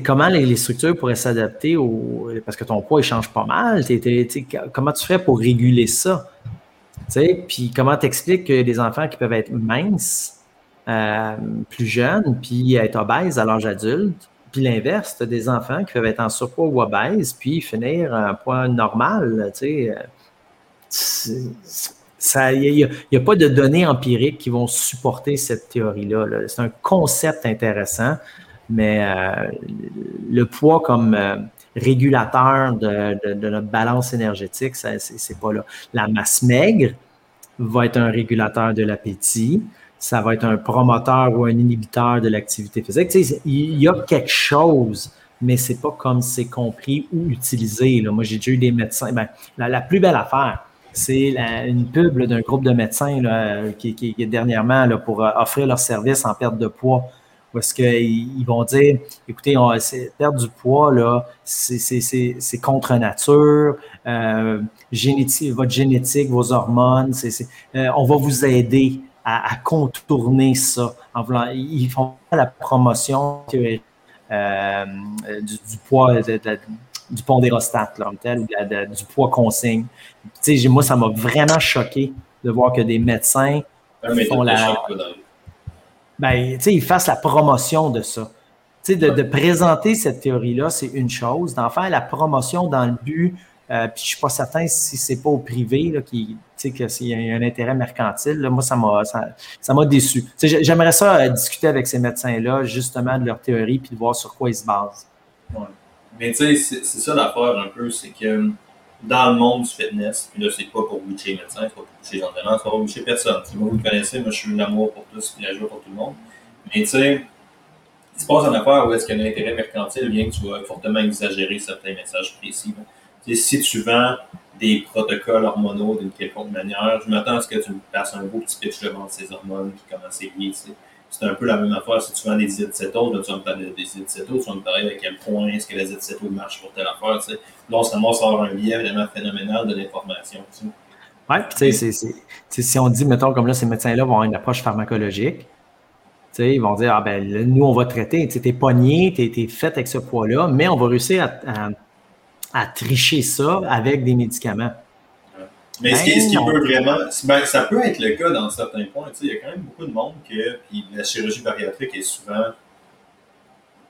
Comment les, structures pourraient s'adapter au, parce que ton poids il change pas mal. comment tu ferais pour réguler ça? Puis comment t'expliques que des enfants qui peuvent être minces, euh, plus jeunes, puis être obèses à l'âge adulte, puis l'inverse, tu des enfants qui peuvent être en surpoids ou obèses, puis finir à un poids normal. Il n'y a, pas de données empiriques qui vont supporter cette théorie-là. -là, C'est un concept intéressant mais euh, le poids comme euh, régulateur de, notre balance énergétique, c'est pas là. La masse maigre va être un régulateur de l'appétit, ça va être un promoteur ou un inhibiteur de l'activité physique. il y a quelque chose, mais c'est pas comme c'est compris ou utilisé. Moi, j'ai déjà eu des médecins. Ben, la, plus belle affaire, c'est une pub d'un groupe de médecins qui, qui, dernièrement pour euh, offrir leur service en perte de poids parce qu'ils vont dire, écoutez, on, perdre du poids, là, c'est contre nature, euh, génétique, votre génétique, vos hormones, euh, on va vous aider à, contourner ça. En voulant, ils font la promotion euh, du, poids, du pondérostat, là, tel, du poids consigne. moi, ça m'a vraiment choqué de voir que des médecins font la ben, ils fassent la promotion de ça. De, de, présenter cette théorie-là, c'est une chose. D'en faire la promotion dans le but, euh, puis je ne suis pas certain si c'est pas au privé là, qui, que s'il y a un intérêt mercantile. Moi, ça m'a ça, m'a déçu. J'aimerais ça euh, discuter avec ces médecins-là, justement, de leur théorie, puis de voir sur quoi ils se basent. Ouais. Mais tu sais, c'est ça l'affaire un peu, c'est que dans le monde du fitness, puis là, c'est pas pour boucher médecin, c'est pas pour boucher les entraîneurs, c'est pas pour boucher personne. Si vous me connaissez, moi, je suis l'amour pour tous, la joie pour tout le monde. Mais tu sais, il se passe une affaire où est-ce que l'intérêt mercantile vient que tu vas fortement exagérer certains messages précis. Si tu vends des protocoles hormonaux d'une quelconque manière, je m'attends à ce que tu me passes un beau petit pitch de vendre ces hormones, puis comment c'est lié. C'est un peu la même affaire si tu vends des zétocétose, là, tu vas me parler des zétocétose, tu vas me parler à quel point est-ce que la zétocétose marche pour telle affaire. Là, on se à avoir un biais vraiment phénoménal de l'information. Oui, puis tu sais, si on dit, mettons, comme là, ces médecins-là vont avoir une approche pharmacologique, ils vont dire, ah ben, nous, on va traiter, tu es pogné, tu es, fait avec ce poids-là, mais on va réussir à, tricher ça avec des médicaments. Mais ce, qui, ce qui peut vraiment, ben, ça peut être le cas dans certains points. Il y a quand même beaucoup de monde que puis la chirurgie bariatrique est souvent.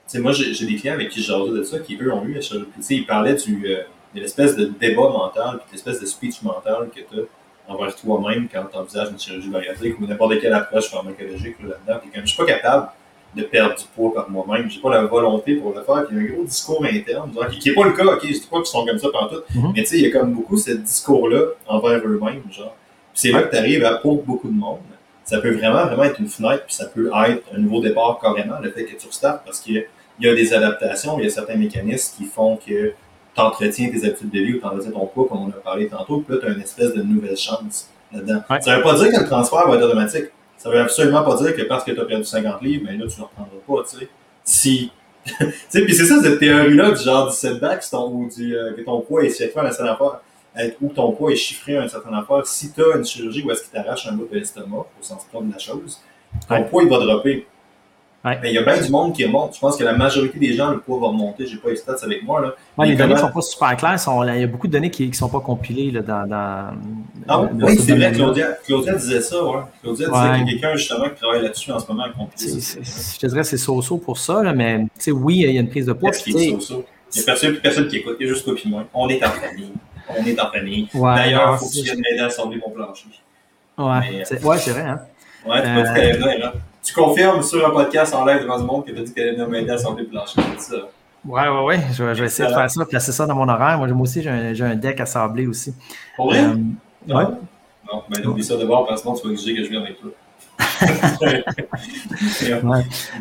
sais moi, j'ai des clients avec qui j'ai de ça, qui eux ont eu la chirurgie. Ils parlaient du, euh, de l'espèce de débat mental, puis de l'espèce de speech mental que tu as envers toi-même quand tu envisages une chirurgie bariatrique ou n'importe quelle approche pharmacologique là-dedans. Puis comme je suis pas capable de perdre du poids par moi-même, j'ai pas la volonté pour le faire, puis il y a un gros discours interne, qui n'est pas le cas, ok, je dis pas qu'ils sont comme ça pendant tout, mm-hmm. mais tu sais, il y a comme beaucoup ce discours-là envers eux-mêmes, genre. Puis c'est là que tu arrives à pour beaucoup de monde. Ça peut vraiment, vraiment être une fenêtre, puis ça peut être un nouveau départ carrément, le fait que tu restartes, parce qu'il y a des adaptations, il y a certains mécanismes qui font que tu entretiens tes habitudes de vie ou tu entretiens ton poids, comme on a parlé tantôt, puis là, tu as une espèce de nouvelle chance là-dedans. Ça ne veut pas dire que le transfert va être automatique. Ça ne veut absolument pas dire que parce que tu as perdu 50 livres, ben là, tu ne reprendras pas, tu sais. Si. tu sais, puis c'est ça, cette théorie-là du genre du setback, ou du, euh, que ton poids est chiffré à une certaine affaire, ou ton poids est chiffré à une certaine affaire, si tu as une chirurgie où est-ce qu'il t'arrache un bout de l'estomac, au sens propre de la chose, ton poids, il va dropper. Mais il y a bien du monde qui remonte. Je pense que la majorité des gens, le poids va remonter. J'ai pas les stats avec moi. Là. les données ne sont pas super claires. il y a beaucoup de données qui ne sont pas compilées là, dans, dans. Ah oui, c'est vrai. Claudia, Claudia disait ça. Ouais. Claudia disait qu'il y a quelqu'un justement qui travaille là-dessus en ce moment à compiler. Je te dirais c'est so-so pour ça, là, mais oui, il y a une prise de poids. Il y a personne, personne qui écoute. Il y a juste toi et moi. On est en famille. On est en famille. D'ailleurs, il faut que tu viennes m'aider à assembler mon plancher. Ouais, c'est vrai. Hein? Ouais, tu peux te là. Tu confirmes sur un podcast en live devant le monde que tu as dit qu'elle allait m'aider à assembler le plancher. ça? Ouais, ouais, ouais. Je, vais, essayer de faire ça, placer ça dans mon horaire. Moi, aussi, j'ai un, un, deck à sabler aussi. Pour vrai? Euh, ouais? Non, mais ben, oublie ça de voir parce que sinon, tu vas exiger que je vienne avec toi. ouais.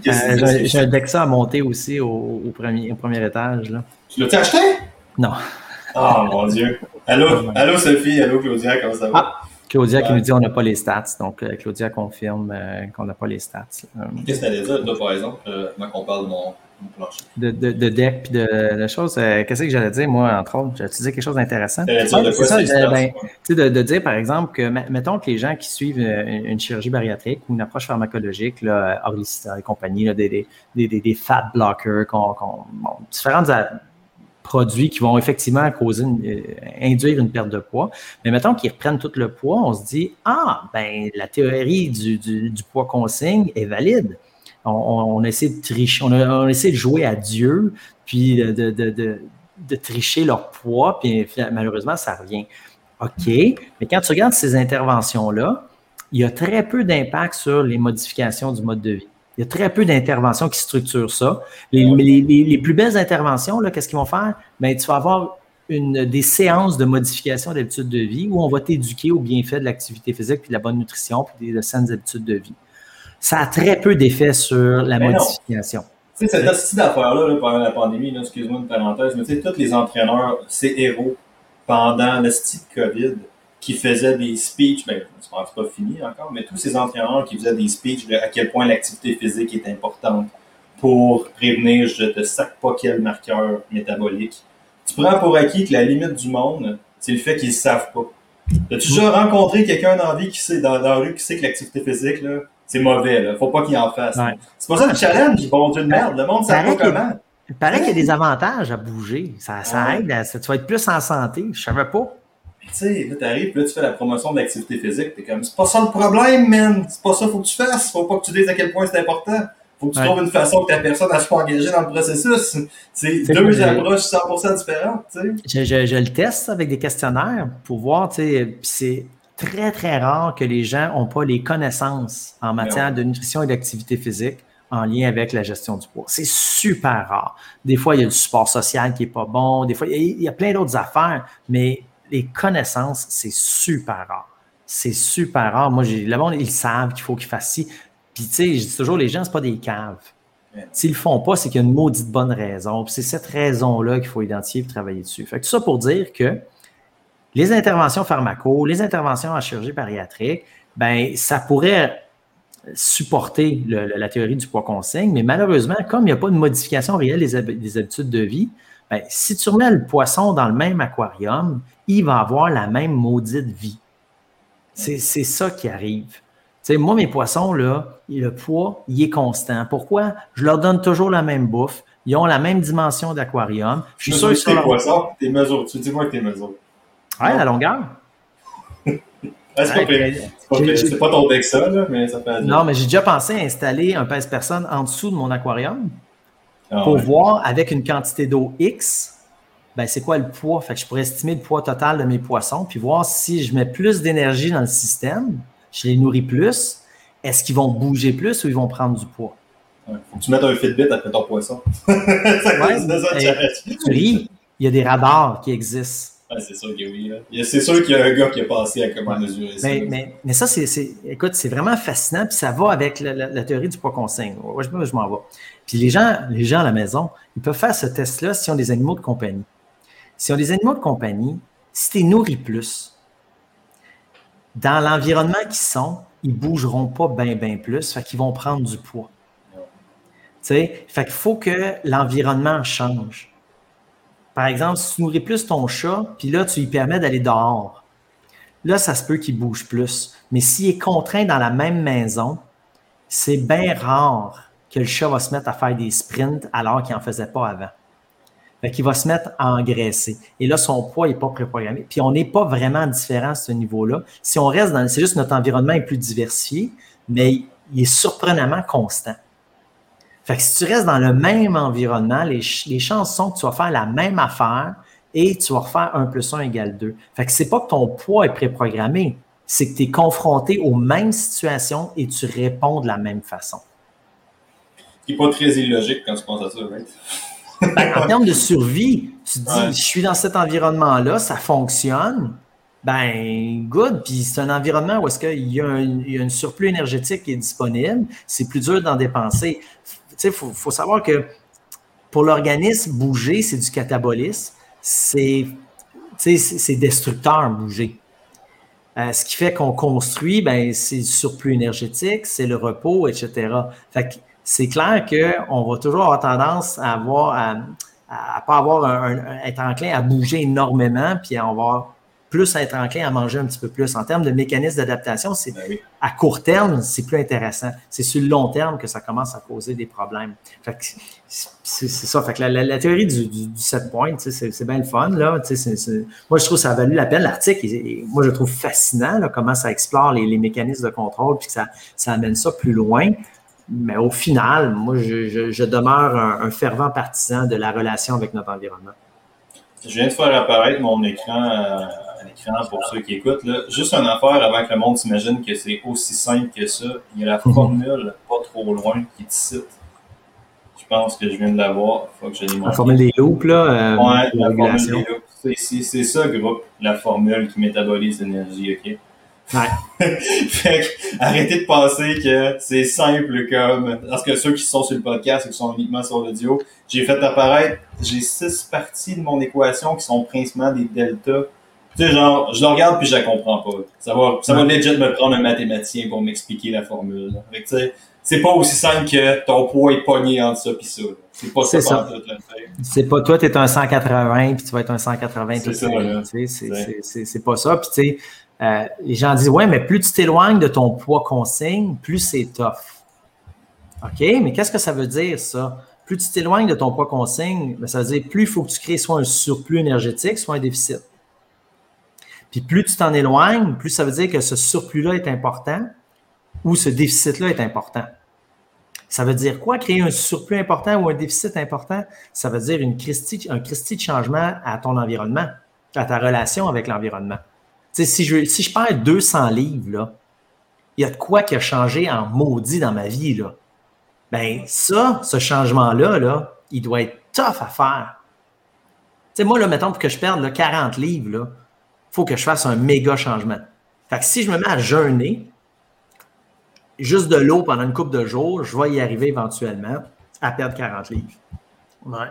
euh, j'ai un deck ça à monter aussi au, au, premier, au premier étage. Là. Tu l'as-tu acheté? Non. Oh mon Dieu. Allô, allô Sophie, allô Claudia, comment ça va? Ah. Claudia qui nous dit qu'on n'a pas les stats. Donc, euh, Claudia confirme euh, qu'on n'a pas les stats. Euh, Qu'est-ce que tu allais dire, toi, par exemple, quand on parle de mon, plancher? De, de, de deck puis de, choses. Qu'est-ce que j'allais dire, moi, entre autres? J'ai utilisé quelque chose d'intéressant? Ben, de, de, dire, par exemple, que, mettons que les gens qui suivent une, chirurgie bariatrique ou une approche pharmacologique, là, Orlicita et compagnie, là, des, des, des, des, fat blockers, qu'on, bon, différentes produits qui vont effectivement causer euh, induire une perte de poids. Mais mettons qu'ils reprennent tout le poids, on se dit Ah, ben la théorie du, du, poids consigne est valide. On, essaie de tricher, on, essaie de jouer à Dieu, puis de, de, de, tricher leur poids, puis malheureusement, ça revient. OK, mais quand tu regardes ces interventions-là, il y a très peu d'impact sur les modifications du mode de vie. Il y a très peu d'interventions qui structurent ça. Les, les, plus belles interventions, qu'est-ce qu'ils vont faire? Bien, tu vas avoir une, des séances de modification d'habitudes de vie où on va t'éduquer au bienfait de l'activité physique, puis de la bonne nutrition, puis des saines habitudes de vie. Ça a très peu d'effet sur la modification. Tu sais, cette style d'affaires-là, pendant la pandémie, excuse-moi une parenthèse, mais tu sais, tous les entraîneurs, c'est héros pendant le style COVID qui faisaient des speeches, ben, c'est pas fini encore, mais tous ces entraîneurs qui faisaient des speeches de à quel point l'activité physique est importante pour prévenir je te sac pas quel marqueur métabolique. Tu prends pour acquis que la limite du monde, c'est le fait qu'ils ne savent pas. As-tu déjà rencontré quelqu'un dans la vie qui sait, dans, la rue qui sait que l'activité physique, là, c'est mauvais, là? Faut pas qu'il en fasse. C'est pas ça le challenge, bon Dieu de merde. Le monde sait pas comment. Il paraît qu'il y a des avantages à bouger. Ça, ça aide. tu vas être plus en santé. Je savais pas tu sais, là, t'arrives, là, tu fais la promotion de l'activité physique, t'es comme, c'est pas ça le problème, man! C'est pas ça faut que tu fasses! Faut pas que tu dises à quel point c'est important! Faut que tu trouves une façon que ta personne ne soit engagée dans le processus. C'est deux approches 100% différentes, tu sais. Je, je, le teste avec des questionnaires pour voir, tu sais, c'est très, très rare que les gens n'ont pas les connaissances en matière de nutrition et d'activité physique en lien avec la gestion du poids. C'est super rare. Des fois, il y a du support social qui n'est pas bon. Des fois, il y a plein d'autres affaires, mais les connaissances, c'est super rare. C'est super rare. Moi, le monde, ils savent qu'il faut qu'ils fassent ci. Puis, tu sais, je dis toujours, les gens, ce pas des caves. S'ils ne le font pas, c'est qu'il y a une maudite bonne raison. C'est cette raison-là qu'il faut identifier et travailler dessus. Fait que tout ça pour dire que les interventions pharmaco, les interventions en chirurgie bariatrique, ben ça pourrait supporter la théorie du poids consigne, mais malheureusement, comme il n'y a pas de modification réelle des, habitudes de vie, ben, si tu remets le poisson dans le même aquarium, il va avoir la même maudite vie. C'est ça qui arrive. moi, mes poissons, là, le poids, il est constant. Pourquoi? Je leur donne toujours la même bouffe. Ils ont la même dimension d'aquarium. Je suis sûr que tes poissons, tes mesures. Tu dis-moi que tes mesures. Ouais, la longueur. c'est pas, ton deck ça, là, mais ça fait. Non, mais j'ai déjà pensé à installer un pèse-personne en dessous de mon aquarium ah pour voir avec une quantité d'eau X, ben, c'est quoi le poids? Fait que je pourrais estimer le poids total de mes poissons, puis voir si je mets plus d'énergie dans le système, je les nourris plus, est-ce qu'ils vont bouger plus ou ils vont prendre du poids? faut que tu mettes un Fitbit après ton poisson. ouais, tu ris, il y a des radars qui existent c'est sûr que oui. C'est sûr qu'il y a un gars qui a passé à comment mesurer ça. Mais, mais, ça, c'est, écoute, c'est vraiment fascinant, puis ça va avec la, théorie du poids consigne. je, je m'en vais. Puis les gens, les gens à la maison, ils peuvent faire ce test-là si ont des animaux de compagnie. Si ont des animaux de compagnie, si tu nourris plus, dans l'environnement qu'ils sont, ils ne bougeront pas bien, bien plus, fait qu'ils vont prendre du poids. Tu sais, fait qu'il faut que l'environnement change. Par exemple, si tu nourris plus ton chat, puis là, tu lui permets d'aller dehors, là, ça se peut qu'il bouge plus. Mais s'il est contraint dans la même maison, c'est bien rare que le chat va se mettre à faire des sprints alors qu'il n'en faisait pas avant. Fait qu'il va se mettre à engraisser. Et là, son poids n'est pas préprogrammé. Puis on n'est pas vraiment différent à ce niveau-là. Si on reste dans. C'est juste notre environnement est plus diversifié, mais il est surprenamment constant. Fait que si tu restes dans le même environnement, les, chances sont que tu vas faire la même affaire et tu vas refaire 1 plus 1 égale 2. Fait que c'est pas que ton poids est préprogrammé, c'est que tu es confronté aux mêmes situations et tu réponds de la même façon. Ce n'est pas très illogique quand tu penses à ça, right? Ben, en termes de survie, tu te dis, je suis dans cet environnement-là, ça fonctionne, ben, good. Puis c'est un environnement où est-ce qu'il y, a un surplus énergétique qui est disponible. C'est plus dur d'en dépenser il faut, savoir que pour l'organisme, bouger, c'est du catabolisme. C'est destructeur, bouger. Euh, ce qui fait qu'on construit, ben, c'est le surplus énergétique, c'est le repos, etc. Fait c'est clair qu'on va toujours avoir tendance à avoir pas avoir un, être enclin à bouger énormément, puis on va plus être enclin à manger un petit peu plus. En termes de mécanisme d'adaptation, c'est ben à court terme, c'est plus intéressant. C'est sur le long terme que ça commence à causer des problèmes. c'est ça. Fait que la, théorie du, du, set point, c'est bien le fun. Là. moi, je trouve que ça a valu la peine. L'article, moi, je trouve fascinant comment ça explore les, mécanismes de contrôle puis que ça, ça amène ça plus loin. Mais au final, moi, je, demeure un, fervent partisan de la relation avec notre environnement. Je viens de faire apparaître mon écran euh, pour ceux qui écoutent. Là. Juste une affaire avant que le monde s'imagine que c'est aussi simple que ça. Il y a la mhm. formule pas trop loin qui te cite. Je pense que je viens de l'avoir. Faut que je la formule des loups, là. Euh, ouais, la formule des loups. C'est ça, groupe, la formule qui métabolise l'énergie, OK? Ouais. fait que, arrêtez de penser que c'est simple comme. Parce que ceux qui sont sur le podcast et qui sont uniquement sur l'audio, j'ai fait apparaître, j'ai six parties de mon équation qui sont principalement des deltas tu sais, genre, je le regarde puis je la comprends pas. Ça va, ça va legit me prendre un mathématicien pour m'expliquer la formule. Fait tu sais, c'est pas aussi simple que ton poids est pogné entre ça puis ça. C'est pas ça, ça. C'est pas toi, tu es un 180 puis tu vas être un 180 C'est ça, C'est pas ça. Puis tu sais, euh, les gens disent, ouais, mais plus tu t'éloignes de ton poids consigne, plus c'est tough. OK, mais qu'est-ce que ça veut dire, ça? Plus tu t'éloignes de ton poids consigne, ben, ça veut dire plus il faut que tu crées soit un surplus énergétique, soit un déficit. Puis plus tu t'en éloignes, plus ça veut dire que ce surplus-là est important ou ce déficit-là est important. Ça veut dire quoi? Créer un surplus important ou un déficit important? Ça veut dire une un christie de changement à ton environnement, à ta relation avec l'environnement. Si je, si je perds 200 livres, il y a de quoi qui a changé en maudit dans ma vie. Là. Ben, ça, ce changement-là, là, il doit être tough à faire. Tu sais, moi, là, mettons, pour que je perde là, 40 livres, faut que je fasse un méga changement. Fait que si je me mets à jeûner, juste de l'eau pendant une couple de jours, je vais y arriver éventuellement à perdre 40 livres.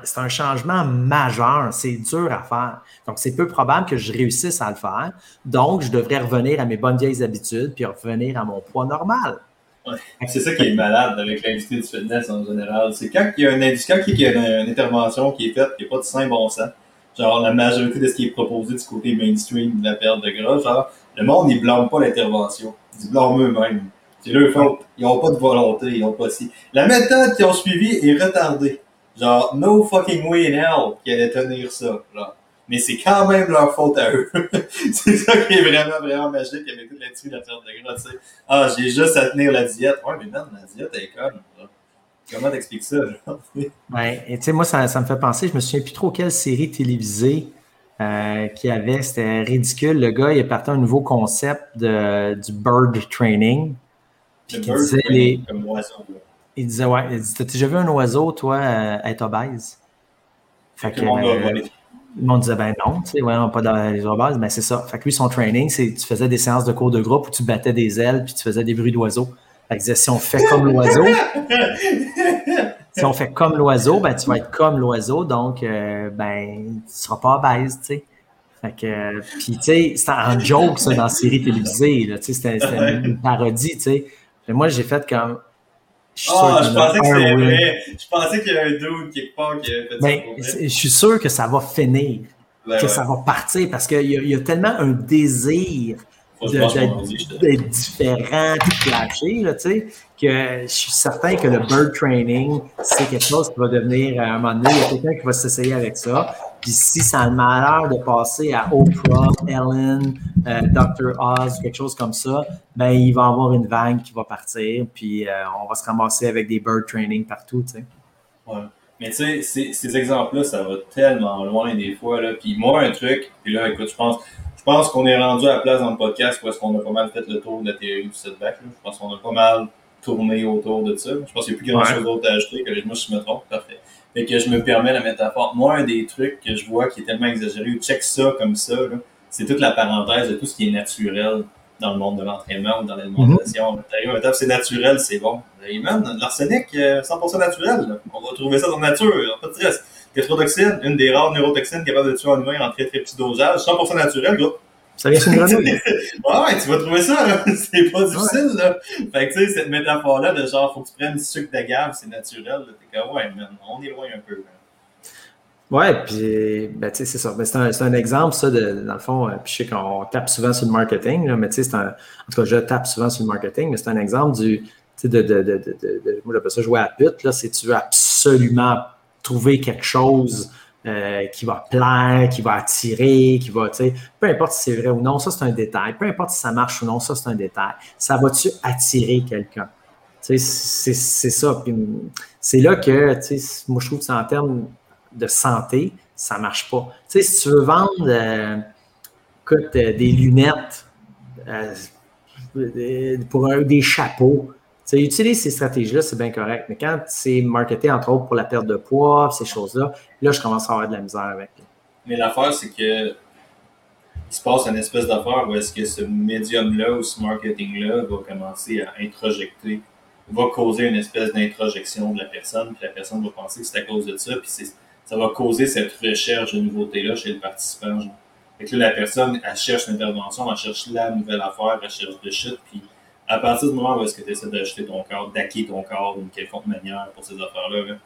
c'est un changement majeur, c'est dur à faire. Donc, c'est peu probable que je réussisse à le faire. Donc, je devrais revenir à mes bonnes vieilles habitudes puis revenir à mon poids normal. C'est ça qui est malade avec l'industrie du fitness en général. C'est quand il y a une, quand il y a une, intervention qui est faite, qui n'est pas de saint bon sens, genre la majorité de ce qui est proposé du côté mainstream de la perte de gras, genre, le monde, il blâme pas l'intervention. Ils blâment eux-mêmes. C'est leur faute. Ils n'ont pas de volonté, ils n'ont pas si. La méthode qu'ils ont suivie est retardée. Genre, no fucking way in hell qu'ils allaient tenir ça. Genre. Mais c'est quand même leur faute à eux. c'est ça qui est vraiment, vraiment magique avec toute l'industrie de la perte de gras, tu sais. Ah, j'ai juste à tenir la diète. Ouais, mais non, la diète, elle est conne. Comment t'expliques ça? ouais, et tu sais, moi, ça, ça, me fait penser, je me souviens plus trop quelle série télévisée euh, qui avait, c'était ridicule. Le gars, il est parti un nouveau concept de, du bird training. Puis il disait les... comme oiseau. Il disait, ouais, il dit, t'as déjà vu un oiseau, toi, euh, être obèse? Fait que, le monde euh, le monde disait, ben non, tu sais, ouais, pas dans les obèses, mais c'est ça. Fait que lui, son training, c'est tu faisais des séances de cours de groupe où tu battais des ailes puis tu faisais des bruits d'oiseaux. Fait si on fait comme l'oiseau, si on fait comme l'oiseau, ben tu vas être comme l'oiseau, donc euh, ben tu seras pas obèse, tu sais. Fait que, puis tu sais, c'était un joke ça dans la série télévisée, tu sais, c'était une parodie, tu sais. Mais moi, j'ai fait comme. Je oh, je pensais que c'était vrai. Je pensais qu'il y avait un dude quelque part qui avait fait ça. Je suis sûr que ça va finir, ben que ça va partir parce qu'il y, y, a tellement un désir d'être différent, clasher, là, tu sais, que je suis certain que le bird training, c'est quelque chose qui va devenir, à un moment donné, il y a quelqu'un qui va s'essayer avec ça. Puis si ça a le malheur de passer à Oprah, Ellen, euh, Dr. Oz, quelque chose comme ça, ben il va y avoir une vague qui va partir, puis euh, on va se ramasser avec des bird training partout, tu sais. Ouais. Mais tu sais, ces exemples-là, ça va tellement loin des fois. Là. Puis moi, un truc, puis là, écoute, je pense, je pense qu'on est rendu à la place dans le podcast où est-ce qu'on a pas mal fait le tour de la théorie du setback. Là. Je pense qu'on a pas mal tourné autour de ça. Je pense qu'il n'y a plus grand-chose d'autre à ajouter, que moi, je me trompe, parfait. Fait que je me permets la métaphore. Moi, un des trucs que je vois qui est tellement exagéré, check ça comme ça, c'est toute la parenthèse de tout ce qui est naturel dans le monde de l'entraînement ou dans l'alimentation. Mm c'est naturel, c'est bon. Hey man, l'arsenic, 100% euh, naturel. On va trouver ça dans la nature, pas de stress. Une des rares neurotoxines capable de tuer un humain en très très petit dosage, 100% naturel, gros. Ça vient sur une grenouille. ouais, tu vas trouver ça, c'est pas difficile, là. Fait que, tu sais, cette métaphore-là de genre, faut que tu prennes du sucre d'agave, c'est naturel, T'es comme, ouais, man, on est loin un peu, Ouais, puis, ben, tu sais, c'est ça. Ben, c'est, un, un, exemple, ça, de, dans le fond, euh, puis je sais qu'on tape souvent sur le marketing, là, mais tu sais, c'est un, en tout cas, je tape souvent sur le marketing, mais c'est un exemple du, tu sais, de, de, de, de, de, moi, j'appelle ça jouer à pute, là, c'est tu veux absolument trouver quelque chose euh, qui va plaire, qui va attirer, qui va, tu sais, peu importe si c'est vrai ou non, ça c'est un détail. Peu importe si ça marche ou non, ça c'est un détail. Ça va-tu attirer quelqu'un? Tu sais, c'est ça. c'est là que, tu sais, moi je trouve que en termes de santé, ça marche pas. Tu sais, si tu veux vendre, euh, écoute, euh, des lunettes pour des chapeaux, utilise ces stratégies-là, c'est bien correct. Mais quand c'est marketé, entre autres, pour la perte de poids, ces choses-là, là, je commence à avoir de la misère avec. Mais l'affaire, c'est que il se passe une espèce d'affaire où est-ce que ce médium-là ou ce marketing-là va commencer à introjecter, va causer une espèce d'introjection de la personne, puis la personne va penser que c'est à cause de ça, puis ça va causer cette recherche de nouveauté-là chez le participant. Fait que là, la personne, elle cherche l'intervention, elle cherche la nouvelle affaire, elle cherche le shit, puis à partir du moment où est-ce que tu essaies d'acheter ton corps, d'acquérir ton corps d'une quelconque manière pour ces affaires-là,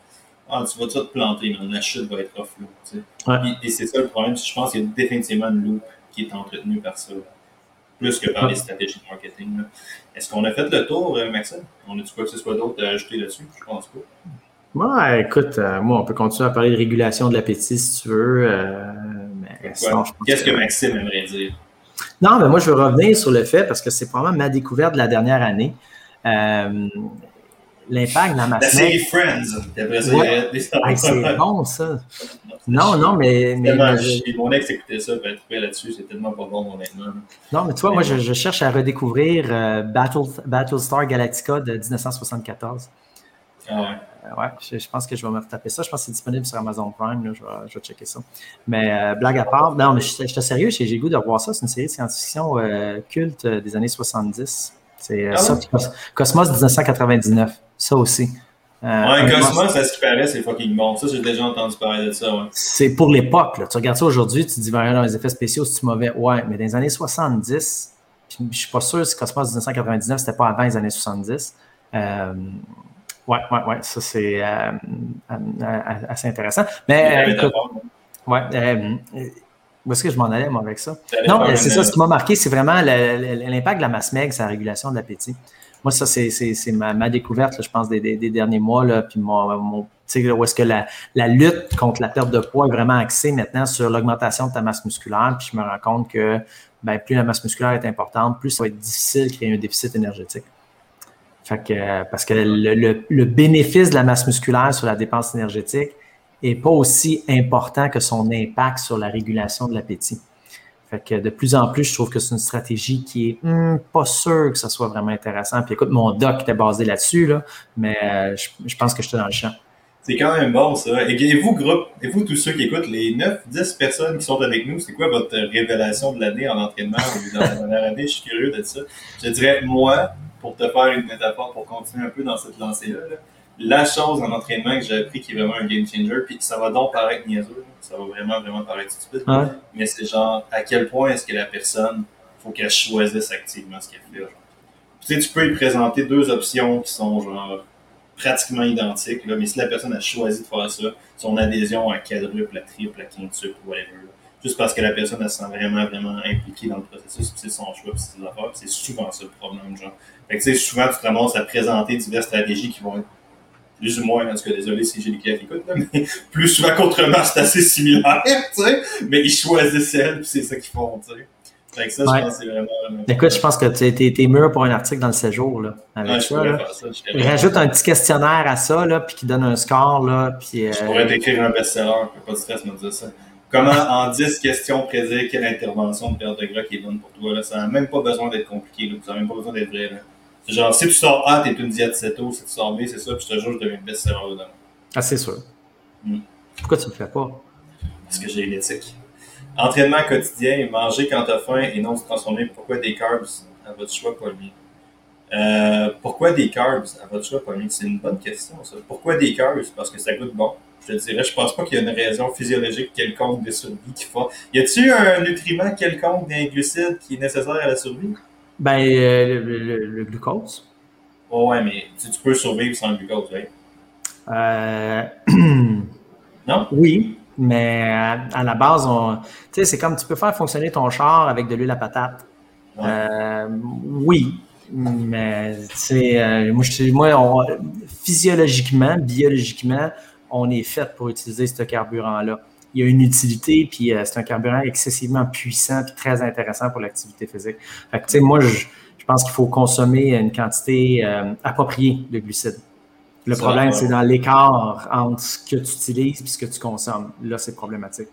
ah, tu vas te planter, mais la chute va être off là. Et, c'est ça le problème. Je pense qu'il y a définitivement une loupe qui est entretenue par ça, plus que par les stratégies de marketing. Est-ce qu'on a fait le tour, euh, Maxime? On a-tu quoi que ce soit d'autre à ajouter là-dessus? Je pense pas. Ouais, écoute, euh, moi, on peut continuer à parler de régulation de l'appétit si tu veux. Euh, Qu'est-ce que Maxime aimerait dire? Non, mais moi, je veux revenir sur le fait, parce que c'est probablement ma découverte de la dernière année. Euh, l'impact dans ma La série Friends. c'est bon, ça. Non, non, mais. mais, Mon ex écoutait ça, elle là-dessus. C'est tellement pas bon, honnêtement. Non, mais tu vois, moi, je, cherche à redécouvrir euh, Battle, Battlestar Galactica de 1974. Ah ouais. Euh, ouais, je, pense que je vais me retaper ça. Je pense que c'est disponible sur Amazon Prime. Là. Je, vais, je, vais, checker ça. Mais euh, blague à part, non, mais je, suis sérieux, j'ai le goût de revoir ça. C'est une série de science-fiction euh, culte des années 70. C'est ah ça, Cosmos 1999. Ça aussi. ouais, Cosmos, à ce qui paraît, c'est fucking bon. Ça, j'ai déjà entendu parler de ça. Ouais. C'est pour l'époque. Tu regardes ça aujourd'hui, tu te dis, dans les effets spéciaux, c'est mauvais? Ouais, mais dans les années 70, je suis pas sûr si Cosmos 1999, c'était pas avant les années 70. Euh, oui, oui, oui, ça c'est euh, euh, assez intéressant. Mais écoute, ouais, où est-ce que je m'en allais, moi, avec ça? Non, c'est ça, ce qui m'a marqué, c'est vraiment l'impact de la masse meg sur la régulation de l'appétit. Moi, ça, c'est ma, ma, découverte, je pense, des, des, derniers mois. Là, puis mon, mon où est-ce que la, la, lutte contre la perte de poids est vraiment axée maintenant sur l'augmentation de ta masse musculaire. Puis je me rends compte que ben, plus la masse musculaire est importante, plus ça va être difficile de créer un déficit énergétique. Fait que, parce que le, bénéfice de la masse musculaire sur la dépense énergétique n'est pas aussi important que son impact sur la régulation de l'appétit. Fait que de plus en plus, je trouve que c'est une stratégie qui est hmm, pas sûr que ça soit vraiment intéressant. Puis écoute, mon doc était basé là-dessus, là, mais euh, je, pense que j'étais dans le champ. C'est quand même bon, ça. Et vous, groupe, et vous, tous ceux qui écoutent, les 9-10 personnes qui sont avec nous, c'est quoi votre révélation de l'année en entraînement ou dans la dernière année? Je suis curieux de ça. Je dirais, moi, pour te faire une métaphore, pour continuer un peu dans cette lancée-là, la chose en entraînement que j'ai appris qui est vraiment un game changer, puis ça va donc paraître niaiseux, ça va vraiment, vraiment paraître stupide, mais c'est genre à quel point est-ce que la personne, faut qu'elle choisisse activement ce qu'elle fait. Genre. Tu sais, tu peux y présenter deux options qui sont genre pratiquement identiques, là, mais si la personne a choisi de faire ça, son adhésion à quadruple, à triple, à quintuple, whatever, juste parce que la personne elle se sent vraiment, vraiment impliquée dans le processus, c'est son choix, puis c'est ses affaires, c'est souvent ça le problème, genre. Fait que, tu sais, souvent, tu te ramasses à présenter diverses stratégies qui vont être plus ou moins, parce que désolé si j'ai des clients qui écoutent, mais plus souvent qu'autrement, c'est assez similaire, tu sais, mais ils choisissent celle, puis c'est ça qu'ils font, tu sais. Fait que ça, je pense que c'est vraiment. Écoute, je pense que tu es, mûr pour un article dans le séjour, là. Avec ouais, ça, là. ça Rajoute un petit questionnaire à ça, là, puis qui donne un score, là, puis... Je pourrais décrire un best-seller, pas de stress, me dire ça. Comment, en 10 questions, prédire quelle intervention de perte de gras qui est bonne pour toi, là? Ça n'a même pas besoin d'être compliqué, là. Ça n'a même pas besoin d'être vrai, là. Genre, si tu sors A, t'es une diète céto, si tu sors B, c'est ça, puis je te jure, je deviens best-seller dedans. Ah, c'est sûr. Hmm. Pourquoi tu le fais pas? Parce que j'ai l'éthique. Entraînement quotidien, manger quand t'as faim et non se transformer. Pourquoi des carbs? À votre choix, pas le mien. Euh, pourquoi des carbs? À votre choix, pas le mien. C'est une bonne question, ça. Pourquoi des carbs? Parce que ça goûte bon. Je te dirais, je pense pas qu'il y a une raison physiologique quelconque de survie qui fait. Y a-t-il un nutriment quelconque d'un glucide qui est nécessaire à la survie? Ben, euh, le, glucose. Oh, ouais, mais tu, peux survivre sans le glucose, oui. Euh... non? Oui, mais à, la base, tu sais, c'est comme tu peux faire fonctionner ton char avec de l'huile à patate. Euh, oui, mais tu euh, moi, je, moi physiologiquement, biologiquement, on est fait pour utiliser ce carburant-là il y a une utilité, puis euh, c'est un carburant excessivement puissant et très intéressant pour l'activité physique. Fait que, moi, je, pense qu'il faut consommer une quantité euh, appropriée de glucides. Le problème, c'est dans l'écart entre ce que tu utilises et ce que tu consommes. Là, c'est problématique.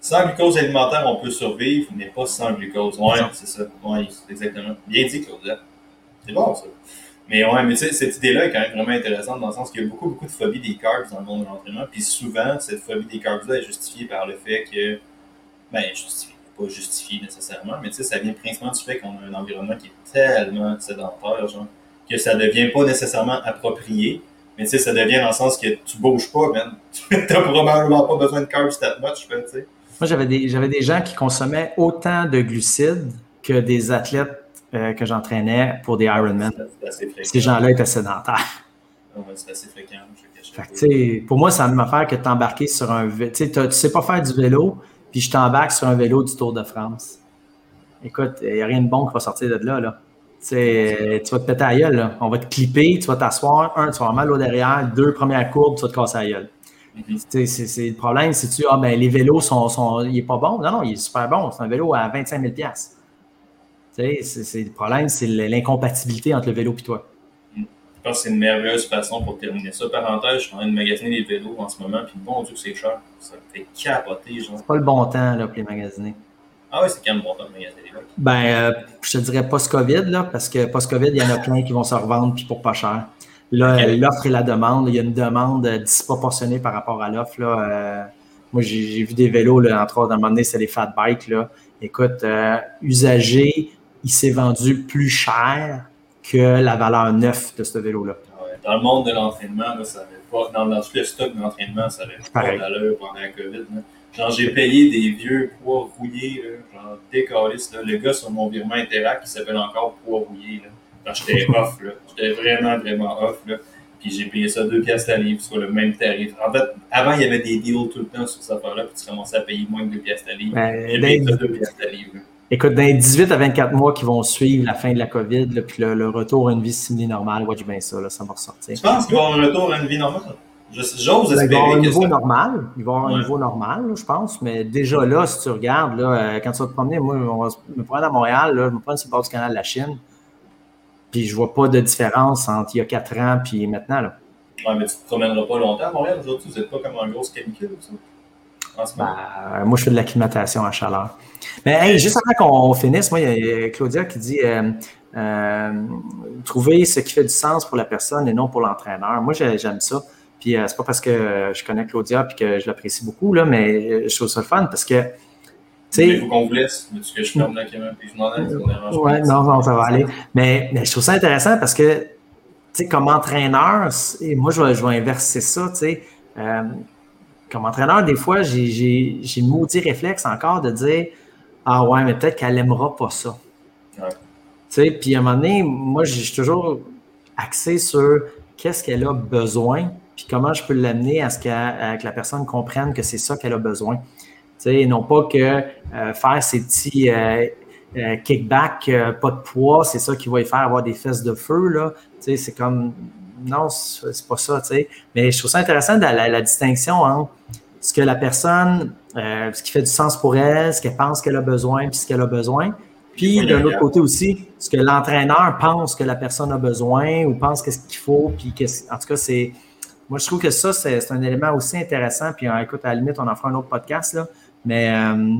Sans glucose alimentaire, on peut survivre, mais pas sans glucose. Oui, c'est ça. Oui, exactement. Bien dit, Claudia. C'est bon, ça. Mais ouais, mais cette idée-là est quand même vraiment intéressante dans le sens qu'il y a beaucoup, beaucoup de phobie des carbs dans le monde de l'entraînement. Puis souvent, cette phobie des carbs-là est justifiée par le fait que. Ben, justifiée, pas justifiée nécessairement, mais tu sais, ça vient principalement du fait qu'on a un environnement qui est tellement sédentaire, genre, que ça devient pas nécessairement approprié. Mais tu sais, ça devient dans le sens que tu bouges pas, man. T'as probablement pas besoin de carbs that much, tu sais. Moi, j'avais des, j'avais des gens qui consommaient autant de glucides que des athlètes euh, que j'entraînais pour des Ironman. Ces gens-là étaient sédentaires. c'est assez fréquent. Fait pour moi, c'est la même affaire que t'embarquer sur un vélo. Tu ne sais pas faire du vélo, puis je t'embarque sur un vélo du Tour de France. Écoute, il n'y a rien de bon qui va sortir de là. là. tu vas te péter à gueule. Là. On va te clipper, tu vas t'asseoir. Un, tu vas avoir mal au derrière. Deux, premières courbes, tu vas te casser la gueule. Mm-hmm. c'est, le problème, c'est tu ah, ben, les vélos sont, sont, il est pas bon? Non, non, il est super bon. C'est un vélo à 25 000 c'est, le problème, c'est l'incompatibilité entre le vélo et toi. Je pense que c'est une merveilleuse façon pour terminer ça. Parenthèse, je suis en train de magasiner des vélos en ce moment, puis bon Dieu que c'est cher. Ça me fait capoter, genre. C'est pas le bon temps là, pour les magasiner. Ah oui, c'est quand même bon temps de magasiner des vélos. Ben, euh, je te dirais post-COVID, là, parce que post-COVID, il y en a plein qui vont se revendre puis pour pas cher. l'offre et la demande. Il y a une demande disproportionnée par rapport à l'offre. Euh, moi, j'ai vu des vélos, là, entre autres, à un moment donné, c'est les fat bikes. Là. Écoute, euh, il s'est vendu plus cher que la valeur neuve de ce vélo-là. Dans le monde de l'entraînement, ça avait pas, dans, le stock d'entraînement, ça n'avait pas d'allure pendant la COVID. Genre, j'ai payé des vieux poids rouillés, là, genre décaliste. Le gars sur mon virement Interact qui s'appelle encore poids rouillé. Là. Quand j'étais off, là. J'étais vraiment, vraiment off, là. Puis j'ai payé ça 2 piastres la livre, soit le même tarif. En fait, avant, il y avait des deals tout le temps sur cette affaire-là, puis tu commençais à payer moins de 2 piastres la livre. Ben, j'ai payé ça 2 piastres la livre. Écoute, dans les 18 à 24 mois qui vont suivre la fin de la COVID, là, puis le, retour à une vie semi-normale, watch bien ça, là, ça va ressortir. Tu penses qu'il va y avoir un retour à une vie normale? J'ose espérer. Il va y avoir un niveau normal. Il va avoir un niveau normal, je pense. Mais déjà là, si tu regardes, là, euh, quand tu vas te promener, moi, on va me prendre à Montréal, là, je me prends sur le bord du canal de la Chine. Puis je vois pas de différence entre il y a quatre ans puis maintenant. Là. Ouais, mais tu te promèneras pas longtemps à Montréal aujourd'hui. Vous n'êtes pas comme en grosse canicule ou ça? Ben, moi, je fais de l'acclimatation à chaleur. Mais hey, juste avant qu'on finisse, moi, il y a Claudia qui dit euh, euh, trouver ce qui fait du sens pour la personne et non pour l'entraîneur. Moi, j'aime ça. Puis euh, c'est pas parce que je connais Claudia et que je l'apprécie beaucoup, là, mais je trouve ça le fun parce que. Il faut qu'on vous laisse. Mais tu que je ferme caméra et je m'en Ouais, non, non, ça va aller. Mais, mais, je trouve ça intéressant parce que, tu sais, comme entraîneur, et moi, je vais, je vais inverser ça, tu sais. Euh, comme entraîneur, des fois, j'ai le maudit réflexe encore de dire Ah ouais, mais peut-être qu'elle n'aimera pas ça. Ouais. Tu sais, puis à un moment donné, moi, je suis toujours axé sur qu'est-ce qu'elle a besoin puis comment je peux l'amener à ce que, la personne comprenne que c'est ça qu'elle a besoin. Tu sais, non pas que euh, faire ces petits euh, euh, kickbacks, pas de poids, c'est ça qui va lui faire avoir des fesses de feu, là. Tu sais, c'est comme, non, c'est pas ça, tu sais. Mais je trouve ça intéressant de la, distinction entre ce que la personne, ce qui fait du sens pour elle, ce qu'elle pense qu'elle a besoin, puis ce qu'elle a besoin. Puis d'un autre côté aussi, ce que l'entraîneur pense que la personne a besoin ou pense qu'est-ce qu'il faut, puis en tout cas, c'est moi, je trouve que ça, c'est un élément aussi intéressant. Puis, euh, écoute, à la limite, on en fera un autre podcast. Là. Mais. Euh,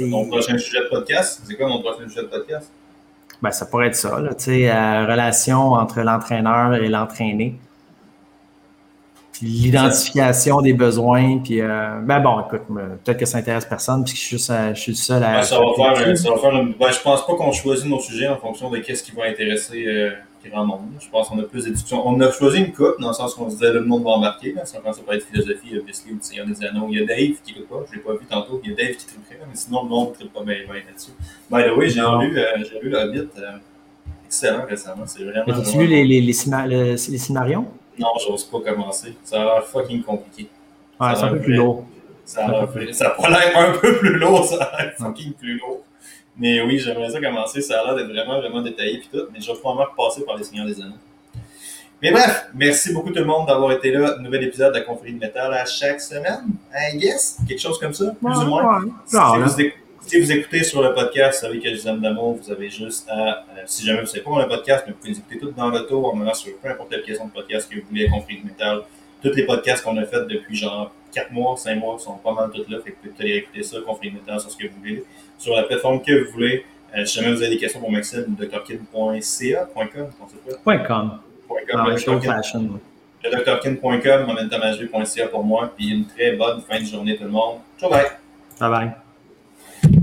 mon prochain sujet de podcast, c'est quoi mon prochain sujet de podcast? Ben, ça pourrait être ça, là, tu sais, euh, relation entre l'entraîneur et l'entraîné. L'identification des besoins, puis ben bon, écoute, peut-être que ça intéresse personne, puisque je suis juste, je suis seul à. Ben, ça, va faire, ça va faire une, ben, je pense pas qu'on choisit nos sujets en fonction de qu'est-ce qui va intéresser grand nombre. Je pense qu'on a plus d'éducation. On a choisi une coupe dans le sens qu'on se disait le monde va embarquer. Là. Ça commence à être philosophie, il y a Biscuit, il y a des anneaux. Il y a Dave qui écoute pas, je l'ai pas vu tantôt. Il y a Dave qui triperait, mais sinon le monde ne tripe pas bien, là-dessus. By the way, j'ai lu, euh, j'ai lu le Hobbit. Euh, excellent récemment. C'est vraiment. As-tu lu les, les, les? Non, j'ose pas commencer. Ça a l'air fucking compliqué. Ouais, c'est un peu plus lourd. Ça a l'air un peu plus lourd, ça a l'air fucking plus lourd. Mais oui, j'aimerais ça commencer. Ça a l'air d'être vraiment, vraiment détaillé puis tout. Mais je vais probablement repasser par les Seigneurs des Anneaux. Mais bref, merci beaucoup tout le monde d'avoir été là. Nouvel épisode de la confrérie de métal à chaque semaine. I guess, quelque chose comme ça, plus ou moins? si, vous écoutez, sur le podcast, vous savez que les hommes d'amour, vous avez juste à, euh, si jamais vous ne savez pas dans le podcast, mais vous pouvez les écouter tout dans le tour en allant sur peu importe l'application de podcast que vous voulez, confrérie de métal. Tous les podcasts qu'on a fait depuis genre 4 mois, 5 mois sont pas mal tous là. Fait que vous pouvez aller écouter ça, confrérie de métal sur ce que vous voulez sur la plateforme que vous voulez. Euh, si jamais vous avez des questions pour Maxime, drkin.ca.com, .com. .com. Ah, le drkin.com, momentumhv.ca pour moi, puis une très bonne fin de journée tout le monde. Ciao bye! Bye bye!